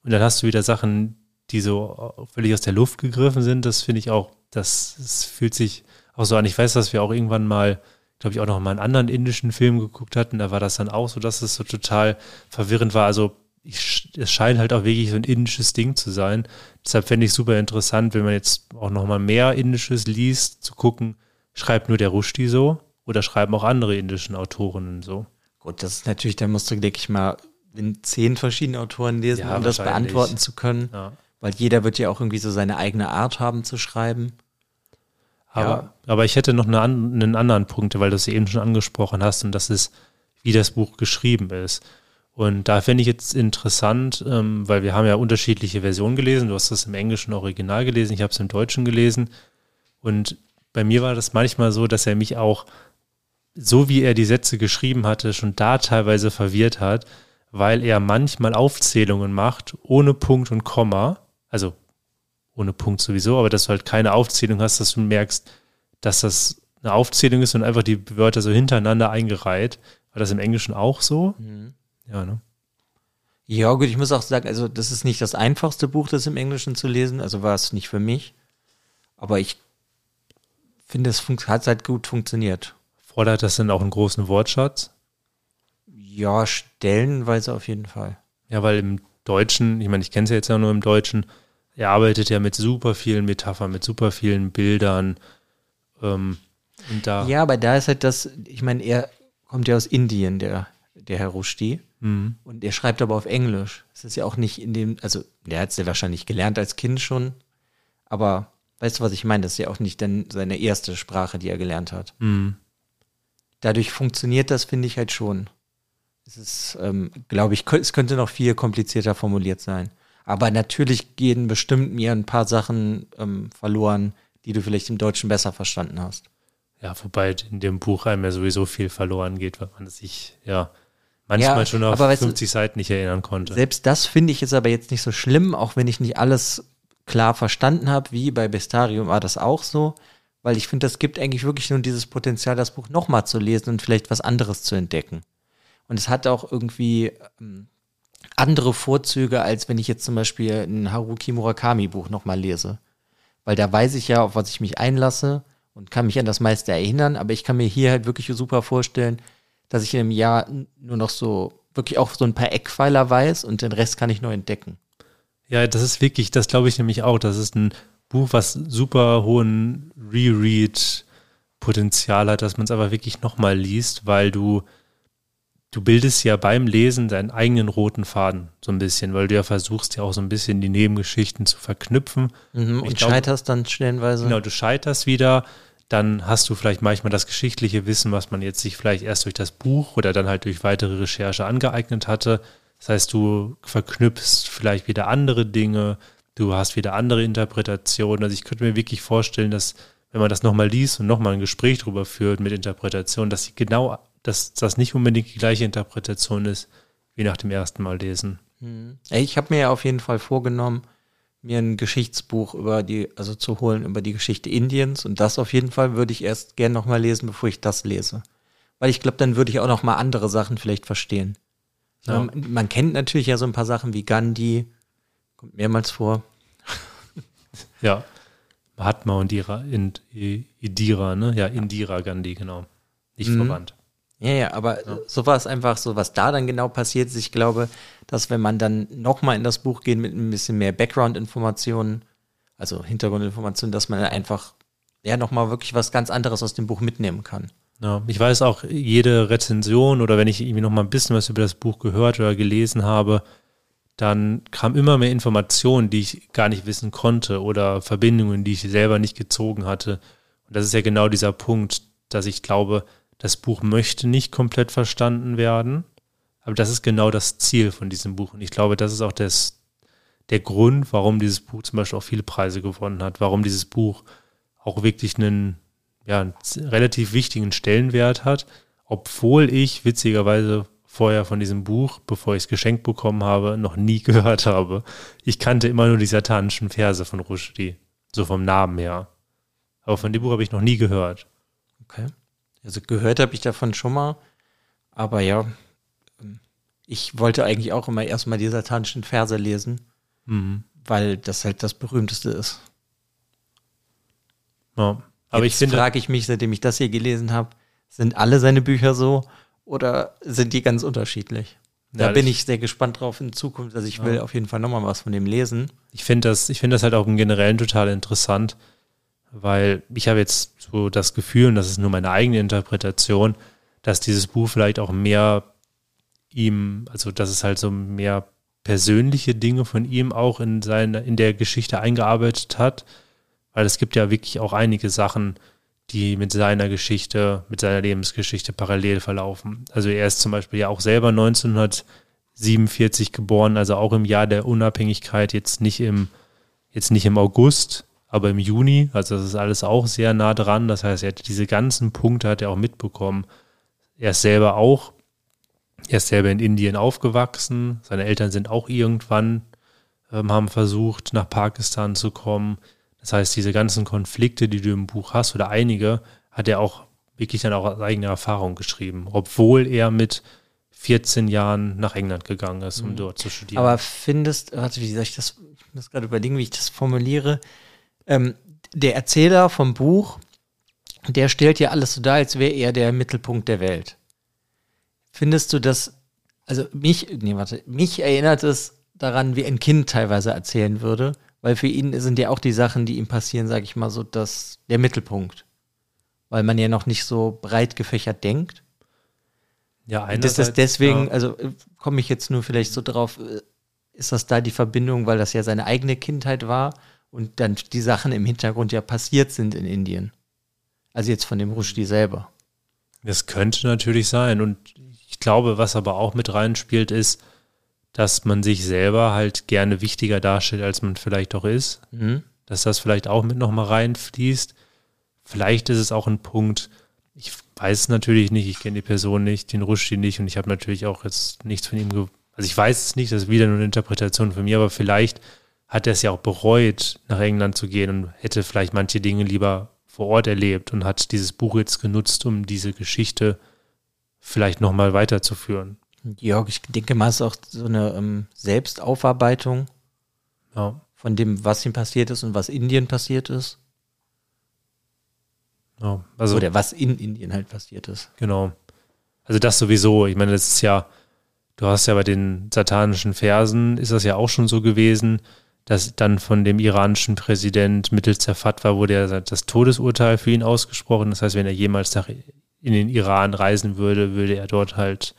und dann hast du wieder Sachen, die so völlig aus der Luft gegriffen sind. Das finde ich auch, das, das fühlt sich auch so an. Ich weiß, dass wir auch irgendwann mal, glaube ich, auch noch mal einen anderen indischen Film geguckt hatten. Da war das dann auch so, dass es so total verwirrend war. Also ich, es scheint halt auch wirklich so ein indisches Ding zu sein. Deshalb fände ich super interessant, wenn man jetzt auch noch mal mehr Indisches liest, zu gucken, schreibt nur der Rushdie so oder schreiben auch andere indischen Autorinnen so? Gut, das ist natürlich, da musst du, denke ich mal, in zehn verschiedene Autoren lesen, ja, um das beantworten zu können. Ja. Weil jeder wird ja auch irgendwie so seine eigene Art haben zu schreiben. Aber, ja. aber ich hätte noch eine, einen anderen Punkt, weil du es eben schon angesprochen hast, und das ist, wie das Buch geschrieben ist. Und da fände ich jetzt interessant, ähm, weil wir haben ja unterschiedliche Versionen gelesen. Du hast das im englischen Original gelesen, ich habe es im Deutschen gelesen. Und bei mir war das manchmal so, dass er mich auch, so wie er die Sätze geschrieben hatte, schon da teilweise verwirrt hat, weil er manchmal Aufzählungen macht ohne Punkt und Komma. Also ohne Punkt sowieso, aber dass du halt keine Aufzählung hast, dass du merkst, dass das eine Aufzählung ist und einfach die Wörter so hintereinander eingereiht. War das im Englischen auch so? Mhm. Ja, ne? Ja, gut, ich muss auch sagen, also das ist nicht das einfachste Buch, das im Englischen zu lesen, also war es nicht für mich. Aber ich finde, es hat halt gut funktioniert. Fordert das denn auch einen großen Wortschatz? Ja, stellenweise auf jeden Fall. Ja, weil im Deutschen, ich meine, ich kenne es ja jetzt ja nur im Deutschen, er arbeitet ja mit super vielen Metaphern, mit super vielen Bildern. Ähm, und da ja, aber da ist halt das, ich meine, er kommt ja aus Indien, der, der Herr Rushdie. Mhm. Und er schreibt aber auf Englisch. Es ist ja auch nicht in dem, also der hat es ja wahrscheinlich gelernt als Kind schon, aber weißt du, was ich meine? Das ist ja auch nicht dann seine erste Sprache, die er gelernt hat. Mhm. Dadurch funktioniert das, finde ich halt schon. Es ist, ähm, glaube ich, es könnte noch viel komplizierter formuliert sein. Aber natürlich gehen bestimmt mir ein paar Sachen ähm, verloren, die du vielleicht im Deutschen besser verstanden hast. Ja, wobei in dem Buch einem ja sowieso viel verloren geht, weil man sich ja manchmal ja, schon auf 50 du, Seiten nicht erinnern konnte. Selbst das finde ich ist aber jetzt nicht so schlimm, auch wenn ich nicht alles klar verstanden habe, wie bei Bestarium war das auch so, weil ich finde, das gibt eigentlich wirklich nur dieses Potenzial, das Buch nochmal zu lesen und vielleicht was anderes zu entdecken. Und es hat auch irgendwie ähm, andere Vorzüge, als wenn ich jetzt zum Beispiel ein Haruki Murakami Buch nochmal lese. Weil da weiß ich ja, auf was ich mich einlasse und kann mich an das meiste erinnern, aber ich kann mir hier halt wirklich super vorstellen, dass ich in einem Jahr nur noch so wirklich auch so ein paar Eckpfeiler weiß und den Rest kann ich nur entdecken. Ja, das ist wirklich, das glaube ich nämlich auch. Das ist ein Buch, was super hohen Reread-Potenzial hat, dass man es aber wirklich nochmal liest, weil du, du bildest ja beim Lesen deinen eigenen roten Faden so ein bisschen, weil du ja versuchst ja auch so ein bisschen die Nebengeschichten zu verknüpfen. Mhm, und glaub, scheiterst dann stellenweise. Genau, du scheiterst wieder, dann hast du vielleicht manchmal das geschichtliche Wissen, was man jetzt sich vielleicht erst durch das Buch oder dann halt durch weitere Recherche angeeignet hatte. Das heißt, du verknüpfst vielleicht wieder andere Dinge, du hast wieder andere Interpretationen. Also ich könnte mir wirklich vorstellen, dass wenn man das nochmal liest und nochmal ein Gespräch darüber führt mit Interpretation, dass sie genau, dass das nicht unbedingt die gleiche Interpretation ist wie nach dem ersten Mal lesen. Hm. Ich habe mir ja auf jeden Fall vorgenommen, mir ein Geschichtsbuch über die, also zu holen über die Geschichte Indiens und das auf jeden Fall würde ich erst gern nochmal lesen, bevor ich das lese. Weil ich glaube, dann würde ich auch nochmal andere Sachen vielleicht verstehen. Ja. Man, man, kennt natürlich ja so ein paar Sachen wie Gandhi, kommt mehrmals vor. ja. Mahatma und Indira, Indira, ne? Ja, Indira Gandhi, genau. Nicht mhm. verwandt. Ja, ja, aber ja. so war es einfach so, was da dann genau passiert ist. Ich glaube, dass wenn man dann nochmal in das Buch geht mit ein bisschen mehr Background-Informationen, also Hintergrundinformationen, dass man einfach ja nochmal wirklich was ganz anderes aus dem Buch mitnehmen kann. Ja, ich weiß auch, jede Rezension oder wenn ich irgendwie nochmal ein bisschen was über das Buch gehört oder gelesen habe, dann kam immer mehr Informationen, die ich gar nicht wissen konnte oder Verbindungen, die ich selber nicht gezogen hatte. Und das ist ja genau dieser Punkt, dass ich glaube, das Buch möchte nicht komplett verstanden werden, aber das ist genau das Ziel von diesem Buch. Und ich glaube, das ist auch das, der Grund, warum dieses Buch zum Beispiel auch viele Preise gewonnen hat, warum dieses Buch auch wirklich einen, ja, einen relativ wichtigen Stellenwert hat, obwohl ich witzigerweise vorher von diesem Buch, bevor ich es geschenkt bekommen habe, noch nie gehört habe. Ich kannte immer nur die satanischen Verse von Rushdie, so vom Namen her. Aber von dem Buch habe ich noch nie gehört. Okay. Also gehört habe ich davon schon mal, aber ja, ähm, ich wollte eigentlich auch immer erstmal die satanischen Verse lesen, mhm. weil das halt das berühmteste ist. Ja, aber Jetzt ich finde, frage ich mich, seitdem ich das hier gelesen habe, sind alle seine Bücher so oder sind die ganz unterschiedlich? Da ja, bin ich sehr gespannt drauf in Zukunft. Also ich ja. will auf jeden Fall nochmal was von dem lesen. Ich finde das, ich finde das halt auch im Generellen total interessant, weil ich habe jetzt so das Gefühl, und das ist nur meine eigene Interpretation, dass dieses Buch vielleicht auch mehr ihm, also dass es halt so mehr persönliche Dinge von ihm auch in seine, in der Geschichte eingearbeitet hat, weil es gibt ja wirklich auch einige Sachen, die mit seiner Geschichte, mit seiner Lebensgeschichte parallel verlaufen. Also er ist zum Beispiel ja auch selber 1947 geboren, also auch im Jahr der Unabhängigkeit, jetzt nicht im, jetzt nicht im August, aber im Juni. Also das ist alles auch sehr nah dran. Das heißt, er hat diese ganzen Punkte hat er auch mitbekommen. Er ist selber auch, er ist selber in Indien aufgewachsen. Seine Eltern sind auch irgendwann, ähm, haben versucht, nach Pakistan zu kommen. Das heißt, diese ganzen Konflikte, die du im Buch hast, oder einige, hat er auch wirklich dann auch aus eigener Erfahrung geschrieben, obwohl er mit 14 Jahren nach England gegangen ist, um mhm. dort zu studieren. Aber findest, warte, wie soll ich das, ich muss gerade überlegen, wie ich das formuliere. Ähm, der Erzähler vom Buch, der stellt ja alles so dar, als wäre er der Mittelpunkt der Welt. Findest du das, also mich, nee, warte, mich erinnert es daran, wie ein Kind teilweise erzählen würde weil für ihn sind ja auch die Sachen, die ihm passieren, sage ich mal so, das, der Mittelpunkt. Weil man ja noch nicht so breit gefächert denkt. Ja, einerseits. Das ist deswegen, ja. also äh, komme ich jetzt nur vielleicht so drauf, äh, ist das da die Verbindung, weil das ja seine eigene Kindheit war und dann die Sachen im Hintergrund ja passiert sind in Indien. Also jetzt von dem Rushdie selber. Das könnte natürlich sein. Und ich glaube, was aber auch mit reinspielt, ist, dass man sich selber halt gerne wichtiger darstellt, als man vielleicht auch ist. Mhm. Dass das vielleicht auch mit nochmal reinfließt. Vielleicht ist es auch ein Punkt, ich weiß es natürlich nicht, ich kenne die Person nicht, den Rushdie nicht und ich habe natürlich auch jetzt nichts von ihm, also ich weiß es nicht, das ist wieder nur eine Interpretation von mir, aber vielleicht hat er es ja auch bereut, nach England zu gehen und hätte vielleicht manche Dinge lieber vor Ort erlebt und hat dieses Buch jetzt genutzt, um diese Geschichte vielleicht nochmal weiterzuführen. Jörg, ich denke mal, es ist auch so eine ähm, Selbstaufarbeitung ja. von dem, was ihm passiert ist und was Indien passiert ist. Ja, also, Oder was in Indien halt passiert ist. Genau. Also das sowieso. Ich meine, das ist ja, du hast ja bei den satanischen Versen, ist das ja auch schon so gewesen, dass dann von dem iranischen Präsident mittels der Fatwa wurde ja das Todesurteil für ihn ausgesprochen. Das heißt, wenn er jemals nach in den Iran reisen würde, würde er dort halt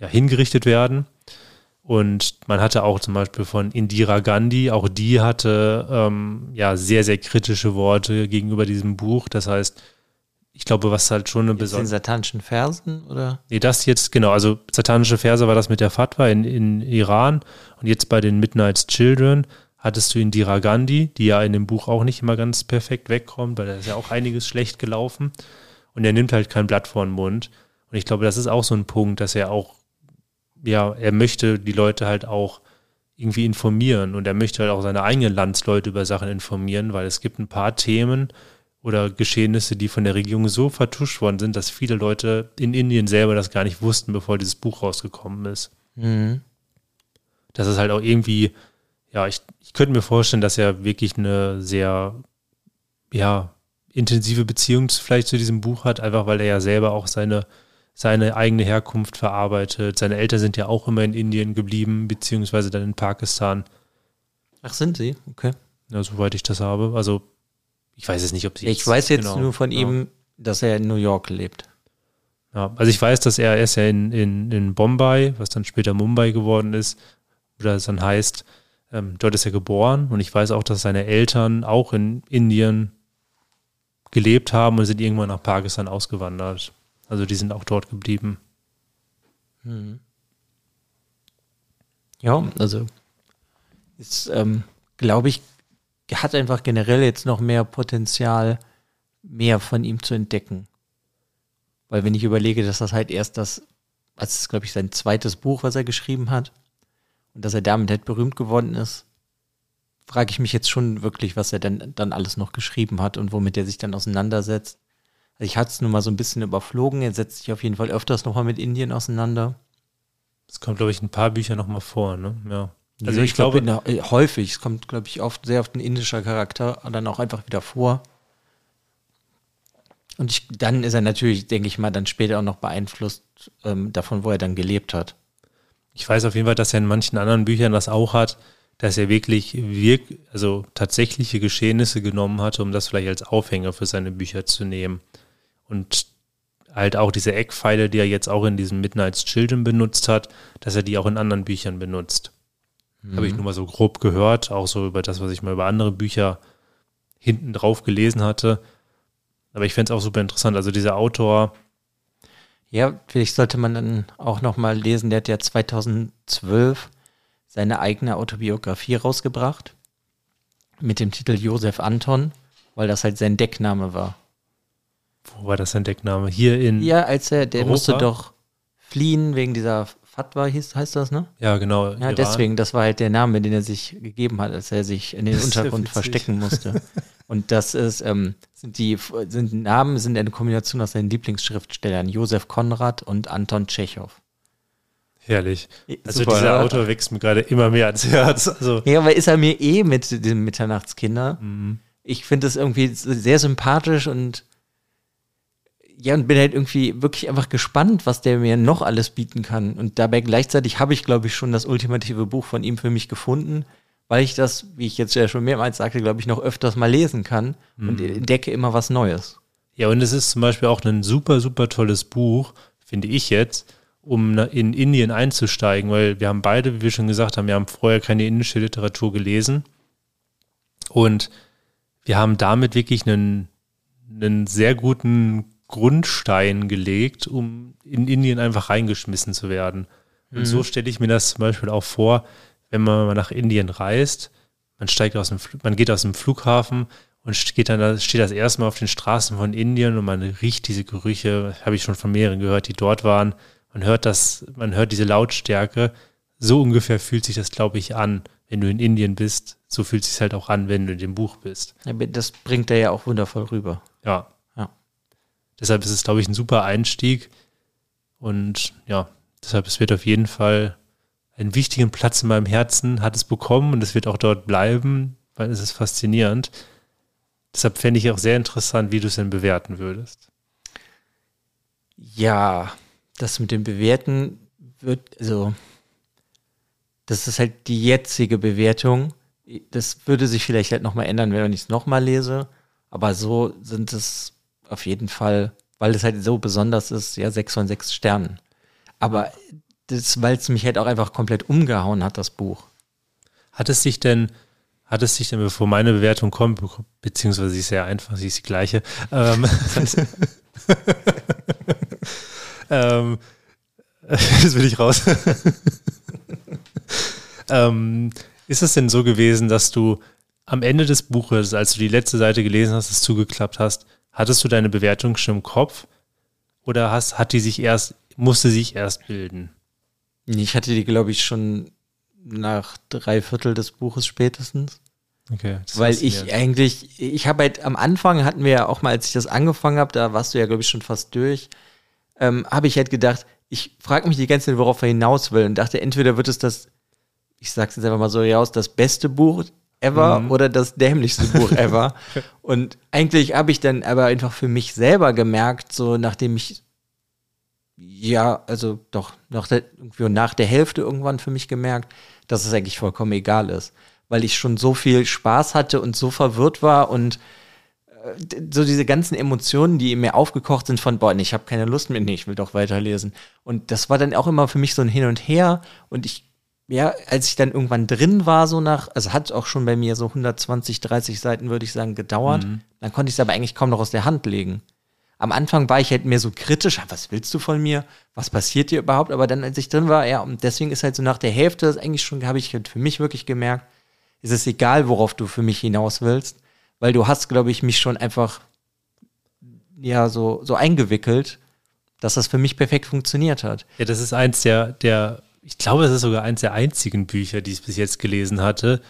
ja, hingerichtet werden. Und man hatte auch zum Beispiel von Indira Gandhi, auch die hatte ähm, ja sehr, sehr kritische Worte gegenüber diesem Buch. Das heißt, ich glaube, was halt schon eine besondere. Den satanischen Versen oder? Nee, das jetzt, genau. Also satanische Verse war das mit der Fatwa in, in Iran. Und jetzt bei den Midnight's Children hattest du Indira Gandhi, die ja in dem Buch auch nicht immer ganz perfekt wegkommt, weil da ist ja auch einiges schlecht gelaufen. Und er nimmt halt kein Blatt vor den Mund. Und ich glaube, das ist auch so ein Punkt, dass er auch ja, er möchte die Leute halt auch irgendwie informieren und er möchte halt auch seine eigenen Landsleute über Sachen informieren, weil es gibt ein paar Themen oder Geschehnisse, die von der Regierung so vertuscht worden sind, dass viele Leute in Indien selber das gar nicht wussten, bevor dieses Buch rausgekommen ist. Mhm. Das ist halt auch irgendwie, ja, ich, ich könnte mir vorstellen, dass er wirklich eine sehr, ja, intensive Beziehung vielleicht zu diesem Buch hat, einfach weil er ja selber auch seine seine eigene Herkunft verarbeitet. Seine Eltern sind ja auch immer in Indien geblieben, beziehungsweise dann in Pakistan. Ach, sind sie? Okay. Ja, soweit ich das habe. Also, ich weiß jetzt nicht, ob sie. Ich weiß jetzt genau, nur von ja. ihm, dass er in New York lebt. Ja, also ich weiß, dass er, er ist ja in, in, in Bombay, was dann später Mumbai geworden ist, oder es dann heißt, ähm, dort ist er geboren und ich weiß auch, dass seine Eltern auch in Indien gelebt haben und sind irgendwann nach Pakistan ausgewandert. Also die sind auch dort geblieben. Hm. Ja, also ist, ähm, glaube ich, hat einfach generell jetzt noch mehr Potenzial, mehr von ihm zu entdecken. Weil wenn ich überlege, dass das halt erst das, das ist, glaube ich, sein zweites Buch, was er geschrieben hat, und dass er damit halt berühmt geworden ist, frage ich mich jetzt schon wirklich, was er denn dann alles noch geschrieben hat und womit er sich dann auseinandersetzt. Also ich hatte es nur mal so ein bisschen überflogen. Er setzt sich auf jeden Fall öfters nochmal mit Indien auseinander. Es kommt, glaube ich, ein paar Bücher nochmal vor, ne? Ja. Also ich, ich glaube, glaub, äh, häufig, es kommt, glaube ich, oft sehr oft ein indischer Charakter dann auch einfach wieder vor. Und ich, dann ist er natürlich, denke ich mal, dann später auch noch beeinflusst ähm, davon, wo er dann gelebt hat. Ich weiß auf jeden Fall, dass er in manchen anderen Büchern das auch hat, dass er wirklich wirk also tatsächliche Geschehnisse genommen hat, um das vielleicht als Aufhänger für seine Bücher zu nehmen. Und halt auch diese Eckpfeile, die er jetzt auch in diesem Midnight's Children benutzt hat, dass er die auch in anderen Büchern benutzt. Mhm. Habe ich nur mal so grob gehört, auch so über das, was ich mal über andere Bücher hinten drauf gelesen hatte. Aber ich fände es auch super interessant. Also dieser Autor. Ja, vielleicht sollte man dann auch noch mal lesen, der hat ja 2012 seine eigene Autobiografie rausgebracht mit dem Titel Josef Anton, weil das halt sein Deckname war. Wo war das sein Deckname? Hier in. Ja, als er, der Europa? musste doch fliehen wegen dieser Fatwa, hieß, heißt das, ne? Ja, genau. Ja, Iran. deswegen, das war halt der Name, den er sich gegeben hat, als er sich in den Untergrund verstecken musste. Und das ist, ähm, sind die sind Namen, sind eine Kombination aus seinen Lieblingsschriftstellern, Josef Konrad und Anton Tschechow. Herrlich. Also Super, dieser Autor wächst mir gerade immer mehr ans Herz. Also. Ja, aber ist er mir eh mit dem Mitternachtskinder. Mhm. Ich finde das irgendwie sehr sympathisch und ja, und bin halt irgendwie wirklich einfach gespannt, was der mir noch alles bieten kann. Und dabei gleichzeitig habe ich, glaube ich, schon das ultimative Buch von ihm für mich gefunden, weil ich das, wie ich jetzt ja schon mehrmals sagte, glaube ich, noch öfters mal lesen kann mhm. und entdecke immer was Neues. Ja, und es ist zum Beispiel auch ein super, super tolles Buch, finde ich jetzt, um in Indien einzusteigen, weil wir haben beide, wie wir schon gesagt haben, wir haben vorher keine indische Literatur gelesen. Und wir haben damit wirklich einen, einen sehr guten Grundstein gelegt, um in Indien einfach reingeschmissen zu werden. Und mhm. so stelle ich mir das zum Beispiel auch vor, wenn man mal nach Indien reist, man steigt aus dem, man geht aus dem Flughafen und geht dann, steht das erste Mal auf den Straßen von Indien und man riecht diese Gerüche, habe ich schon von mehreren gehört, die dort waren. Man hört das, man hört diese Lautstärke. So ungefähr fühlt sich das, glaube ich, an, wenn du in Indien bist. So fühlt es sich halt auch an, wenn du in dem Buch bist. Das bringt er ja auch wundervoll rüber. Ja. Deshalb ist es, glaube ich, ein super Einstieg. Und ja, deshalb, es wird auf jeden Fall einen wichtigen Platz in meinem Herzen, hat es bekommen und es wird auch dort bleiben, weil es ist faszinierend. Deshalb fände ich auch sehr interessant, wie du es denn bewerten würdest. Ja, das mit dem Bewerten wird, also, das ist halt die jetzige Bewertung. Das würde sich vielleicht halt nochmal ändern, wenn ich es nochmal lese. Aber so sind es auf jeden Fall, weil es halt so besonders ist, ja, sechs von sechs Sternen. Aber das, weil es mich halt auch einfach komplett umgehauen hat, das Buch. Hat es sich denn, hat es sich denn, bevor meine Bewertung kommt, beziehungsweise sie ist sehr einfach, sie ist die gleiche, ähm, ähm, das will ich raus. ähm, ist es denn so gewesen, dass du am Ende des Buches, als du die letzte Seite gelesen hast, es zugeklappt hast, hattest du deine Bewertung schon im Kopf? Oder hast, hat die sich erst, musste sich erst bilden? Ich hatte die, glaube ich, schon nach drei Viertel des Buches spätestens. Okay. Weil ich eigentlich, ich habe halt am Anfang hatten wir ja auch mal, als ich das angefangen habe, da warst du ja, glaube ich, schon fast durch ähm, habe ich halt gedacht, ich frage mich die ganze Zeit, worauf er hinaus will und dachte, entweder wird es das, ich sag's jetzt einfach mal so raus, das beste Buch ever mhm. oder das dämlichste Buch ever. und eigentlich habe ich dann aber einfach für mich selber gemerkt, so nachdem ich ja, also doch, nach der, irgendwie nach der Hälfte irgendwann für mich gemerkt, dass es eigentlich vollkommen egal ist. Weil ich schon so viel Spaß hatte und so verwirrt war und so diese ganzen Emotionen, die in mir aufgekocht sind von, boah, nee, ich habe keine Lust mehr, nee, ich will doch weiterlesen. Und das war dann auch immer für mich so ein Hin und Her. Und ich, ja, als ich dann irgendwann drin war, so nach, also hat auch schon bei mir so 120, 30 Seiten, würde ich sagen, gedauert. Mhm. Dann konnte ich es aber eigentlich kaum noch aus der Hand legen. Am Anfang war ich halt mehr so kritisch, was willst du von mir? Was passiert dir überhaupt? Aber dann, als ich drin war, ja, und deswegen ist halt so nach der Hälfte, das eigentlich schon, habe ich halt für mich wirklich gemerkt, ist es egal, worauf du für mich hinaus willst weil du hast, glaube ich, mich schon einfach ja so, so eingewickelt, dass das für mich perfekt funktioniert hat. Ja, das ist eins der, der, ich glaube, das ist sogar eins der einzigen Bücher, die ich bis jetzt gelesen hatte,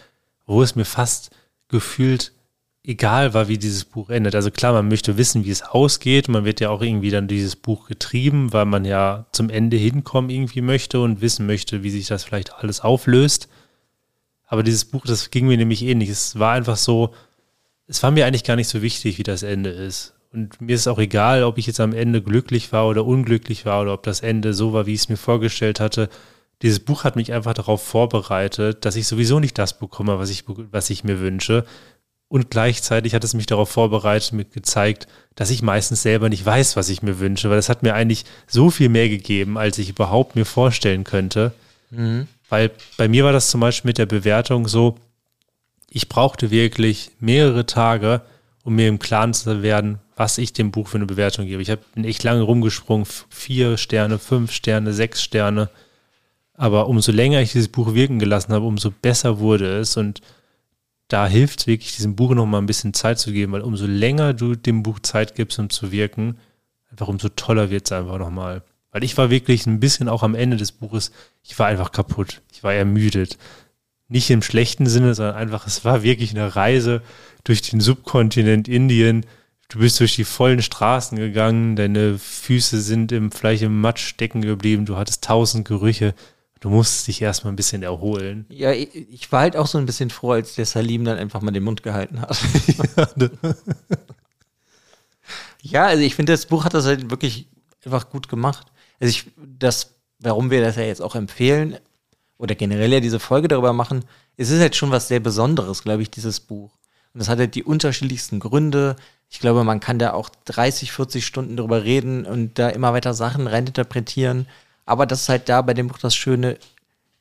wo es mir fast gefühlt egal war, wie dieses Buch endet. Also klar, man möchte wissen, wie es ausgeht. Man wird ja auch irgendwie dann dieses Buch getrieben, weil man ja zum Ende hinkommen irgendwie möchte und wissen möchte, wie sich das vielleicht alles auflöst. Aber dieses Buch, das ging mir nämlich ähnlich. Es war einfach so, es war mir eigentlich gar nicht so wichtig, wie das Ende ist. Und mir ist auch egal, ob ich jetzt am Ende glücklich war oder unglücklich war oder ob das Ende so war, wie ich es mir vorgestellt hatte. Dieses Buch hat mich einfach darauf vorbereitet, dass ich sowieso nicht das bekomme, was ich, was ich mir wünsche. Und gleichzeitig hat es mich darauf vorbereitet, mir gezeigt, dass ich meistens selber nicht weiß, was ich mir wünsche, weil es hat mir eigentlich so viel mehr gegeben, als ich überhaupt mir vorstellen könnte. Mhm. Weil bei mir war das zum Beispiel mit der Bewertung so, ich brauchte wirklich mehrere Tage, um mir im Klaren zu werden, was ich dem Buch für eine Bewertung gebe. Ich habe echt lange rumgesprungen, vier Sterne, fünf Sterne, sechs Sterne. Aber umso länger ich dieses Buch wirken gelassen habe, umso besser wurde es. Und da hilft es wirklich, diesem Buch noch mal ein bisschen Zeit zu geben, weil umso länger du dem Buch Zeit gibst, um zu wirken, einfach umso toller wird es einfach nochmal. Weil ich war wirklich ein bisschen auch am Ende des Buches, ich war einfach kaputt. Ich war ermüdet. Nicht im schlechten Sinne, sondern einfach, es war wirklich eine Reise durch den Subkontinent Indien. Du bist durch die vollen Straßen gegangen, deine Füße sind im, vielleicht im Matsch stecken geblieben, du hattest tausend Gerüche. Du musst dich erstmal ein bisschen erholen. Ja, ich, ich, war halt auch so ein bisschen froh, als der Salim dann einfach mal den Mund gehalten hat. ja, also ich finde, das Buch hat das halt wirklich einfach gut gemacht. Also ich, das, warum wir das ja jetzt auch empfehlen oder generell ja diese Folge darüber machen, es ist halt schon was sehr Besonderes, glaube ich, dieses Buch. Und das hat halt die unterschiedlichsten Gründe. Ich glaube, man kann da auch 30, 40 Stunden drüber reden und da immer weiter Sachen reininterpretieren. Aber das ist halt da bei dem Buch das Schöne,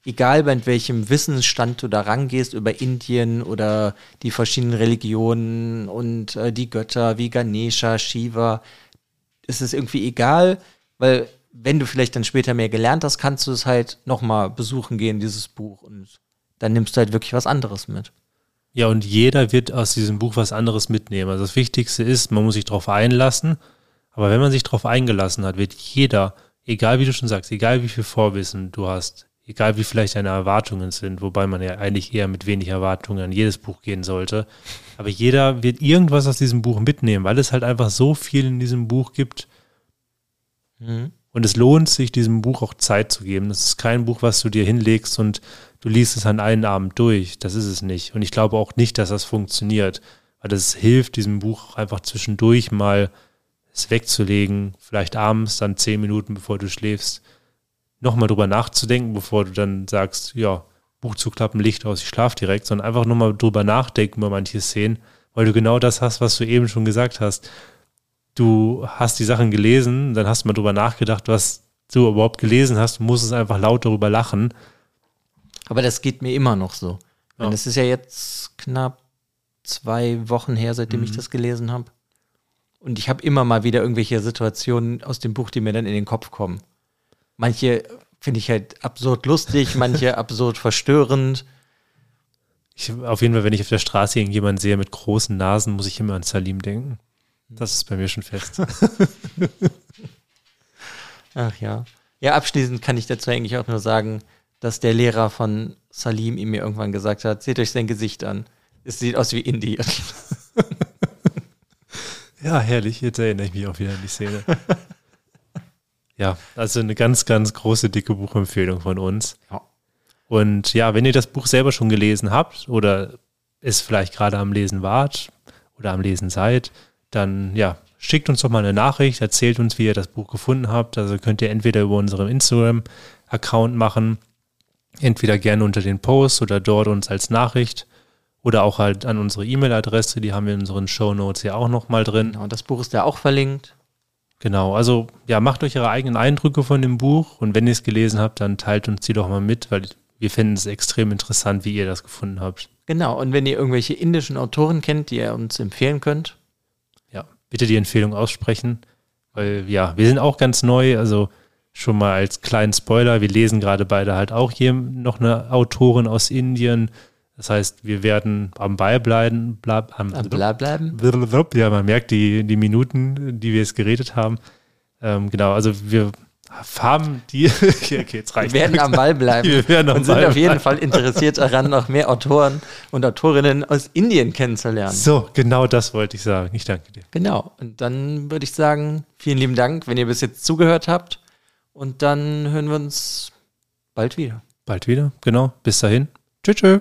egal bei welchem Wissensstand du da rangehst über Indien oder die verschiedenen Religionen und äh, die Götter wie Ganesha, Shiva, ist es irgendwie egal, weil wenn du vielleicht dann später mehr gelernt hast, kannst du es halt nochmal besuchen gehen, dieses Buch. Und dann nimmst du halt wirklich was anderes mit. Ja, und jeder wird aus diesem Buch was anderes mitnehmen. Also das Wichtigste ist, man muss sich darauf einlassen. Aber wenn man sich darauf eingelassen hat, wird jeder, egal wie du schon sagst, egal wie viel Vorwissen du hast, egal wie vielleicht deine Erwartungen sind, wobei man ja eigentlich eher mit wenig Erwartungen an jedes Buch gehen sollte, aber jeder wird irgendwas aus diesem Buch mitnehmen, weil es halt einfach so viel in diesem Buch gibt. Mhm. Und es lohnt sich, diesem Buch auch Zeit zu geben. Das ist kein Buch, was du dir hinlegst und du liest es an einem Abend durch. Das ist es nicht. Und ich glaube auch nicht, dass das funktioniert. Weil das hilft, diesem Buch einfach zwischendurch mal es wegzulegen, vielleicht abends dann zehn Minuten, bevor du schläfst, nochmal drüber nachzudenken, bevor du dann sagst, ja, Buch zuklappen, Licht aus, ich schlafe direkt, sondern einfach nochmal drüber nachdenken über manche Szenen, weil du genau das hast, was du eben schon gesagt hast du hast die Sachen gelesen, dann hast du mal drüber nachgedacht, was du überhaupt gelesen hast, du musst einfach laut darüber lachen. Aber das geht mir immer noch so. Ja. Das ist ja jetzt knapp zwei Wochen her, seitdem mhm. ich das gelesen habe. Und ich habe immer mal wieder irgendwelche Situationen aus dem Buch, die mir dann in den Kopf kommen. Manche finde ich halt absurd lustig, manche absurd verstörend. Ich, auf jeden Fall, wenn ich auf der Straße irgendjemanden sehe mit großen Nasen, muss ich immer an Salim denken. Das ist bei mir schon fest. Ach ja. Ja, abschließend kann ich dazu eigentlich auch nur sagen, dass der Lehrer von Salim ihm mir irgendwann gesagt hat, seht euch sein Gesicht an. Es sieht aus wie Indie. Ja, herrlich. Jetzt erinnere ich mich auch wieder an die Szene. ja, also eine ganz, ganz große, dicke Buchempfehlung von uns. Ja. Und ja, wenn ihr das Buch selber schon gelesen habt oder es vielleicht gerade am Lesen wart oder am Lesen seid, dann ja, schickt uns doch mal eine Nachricht, erzählt uns, wie ihr das Buch gefunden habt. Also könnt ihr entweder über unseren Instagram-Account machen, entweder gerne unter den Post oder dort uns als Nachricht oder auch halt an unsere E-Mail-Adresse, die haben wir in unseren Show Notes ja auch nochmal drin. Genau, das Buch ist ja auch verlinkt. Genau, also ja, macht euch eure eigenen Eindrücke von dem Buch und wenn ihr es gelesen habt, dann teilt uns die doch mal mit, weil wir finden es extrem interessant, wie ihr das gefunden habt. Genau, und wenn ihr irgendwelche indischen Autoren kennt, die ihr uns empfehlen könnt, bitte die Empfehlung aussprechen, weil ja, wir sind auch ganz neu, also schon mal als kleinen Spoiler, wir lesen gerade beide halt auch hier noch eine Autorin aus Indien. Das heißt, wir werden am Ball bleiben. Blab, am, am Ball bleiben? Ja, man merkt die, die Minuten, die wir jetzt geredet haben. Ähm, genau, also wir Farben, die okay, jetzt reicht. Wir werden am Ball bleiben Wir werden am und sind Ball auf jeden bleiben. Fall interessiert daran, noch mehr Autoren und Autorinnen aus Indien kennenzulernen. So, genau das wollte ich sagen. Ich danke dir. Genau. Und dann würde ich sagen, vielen lieben Dank, wenn ihr bis jetzt zugehört habt. Und dann hören wir uns bald wieder. Bald wieder, genau. Bis dahin. Tschüss. tschüss.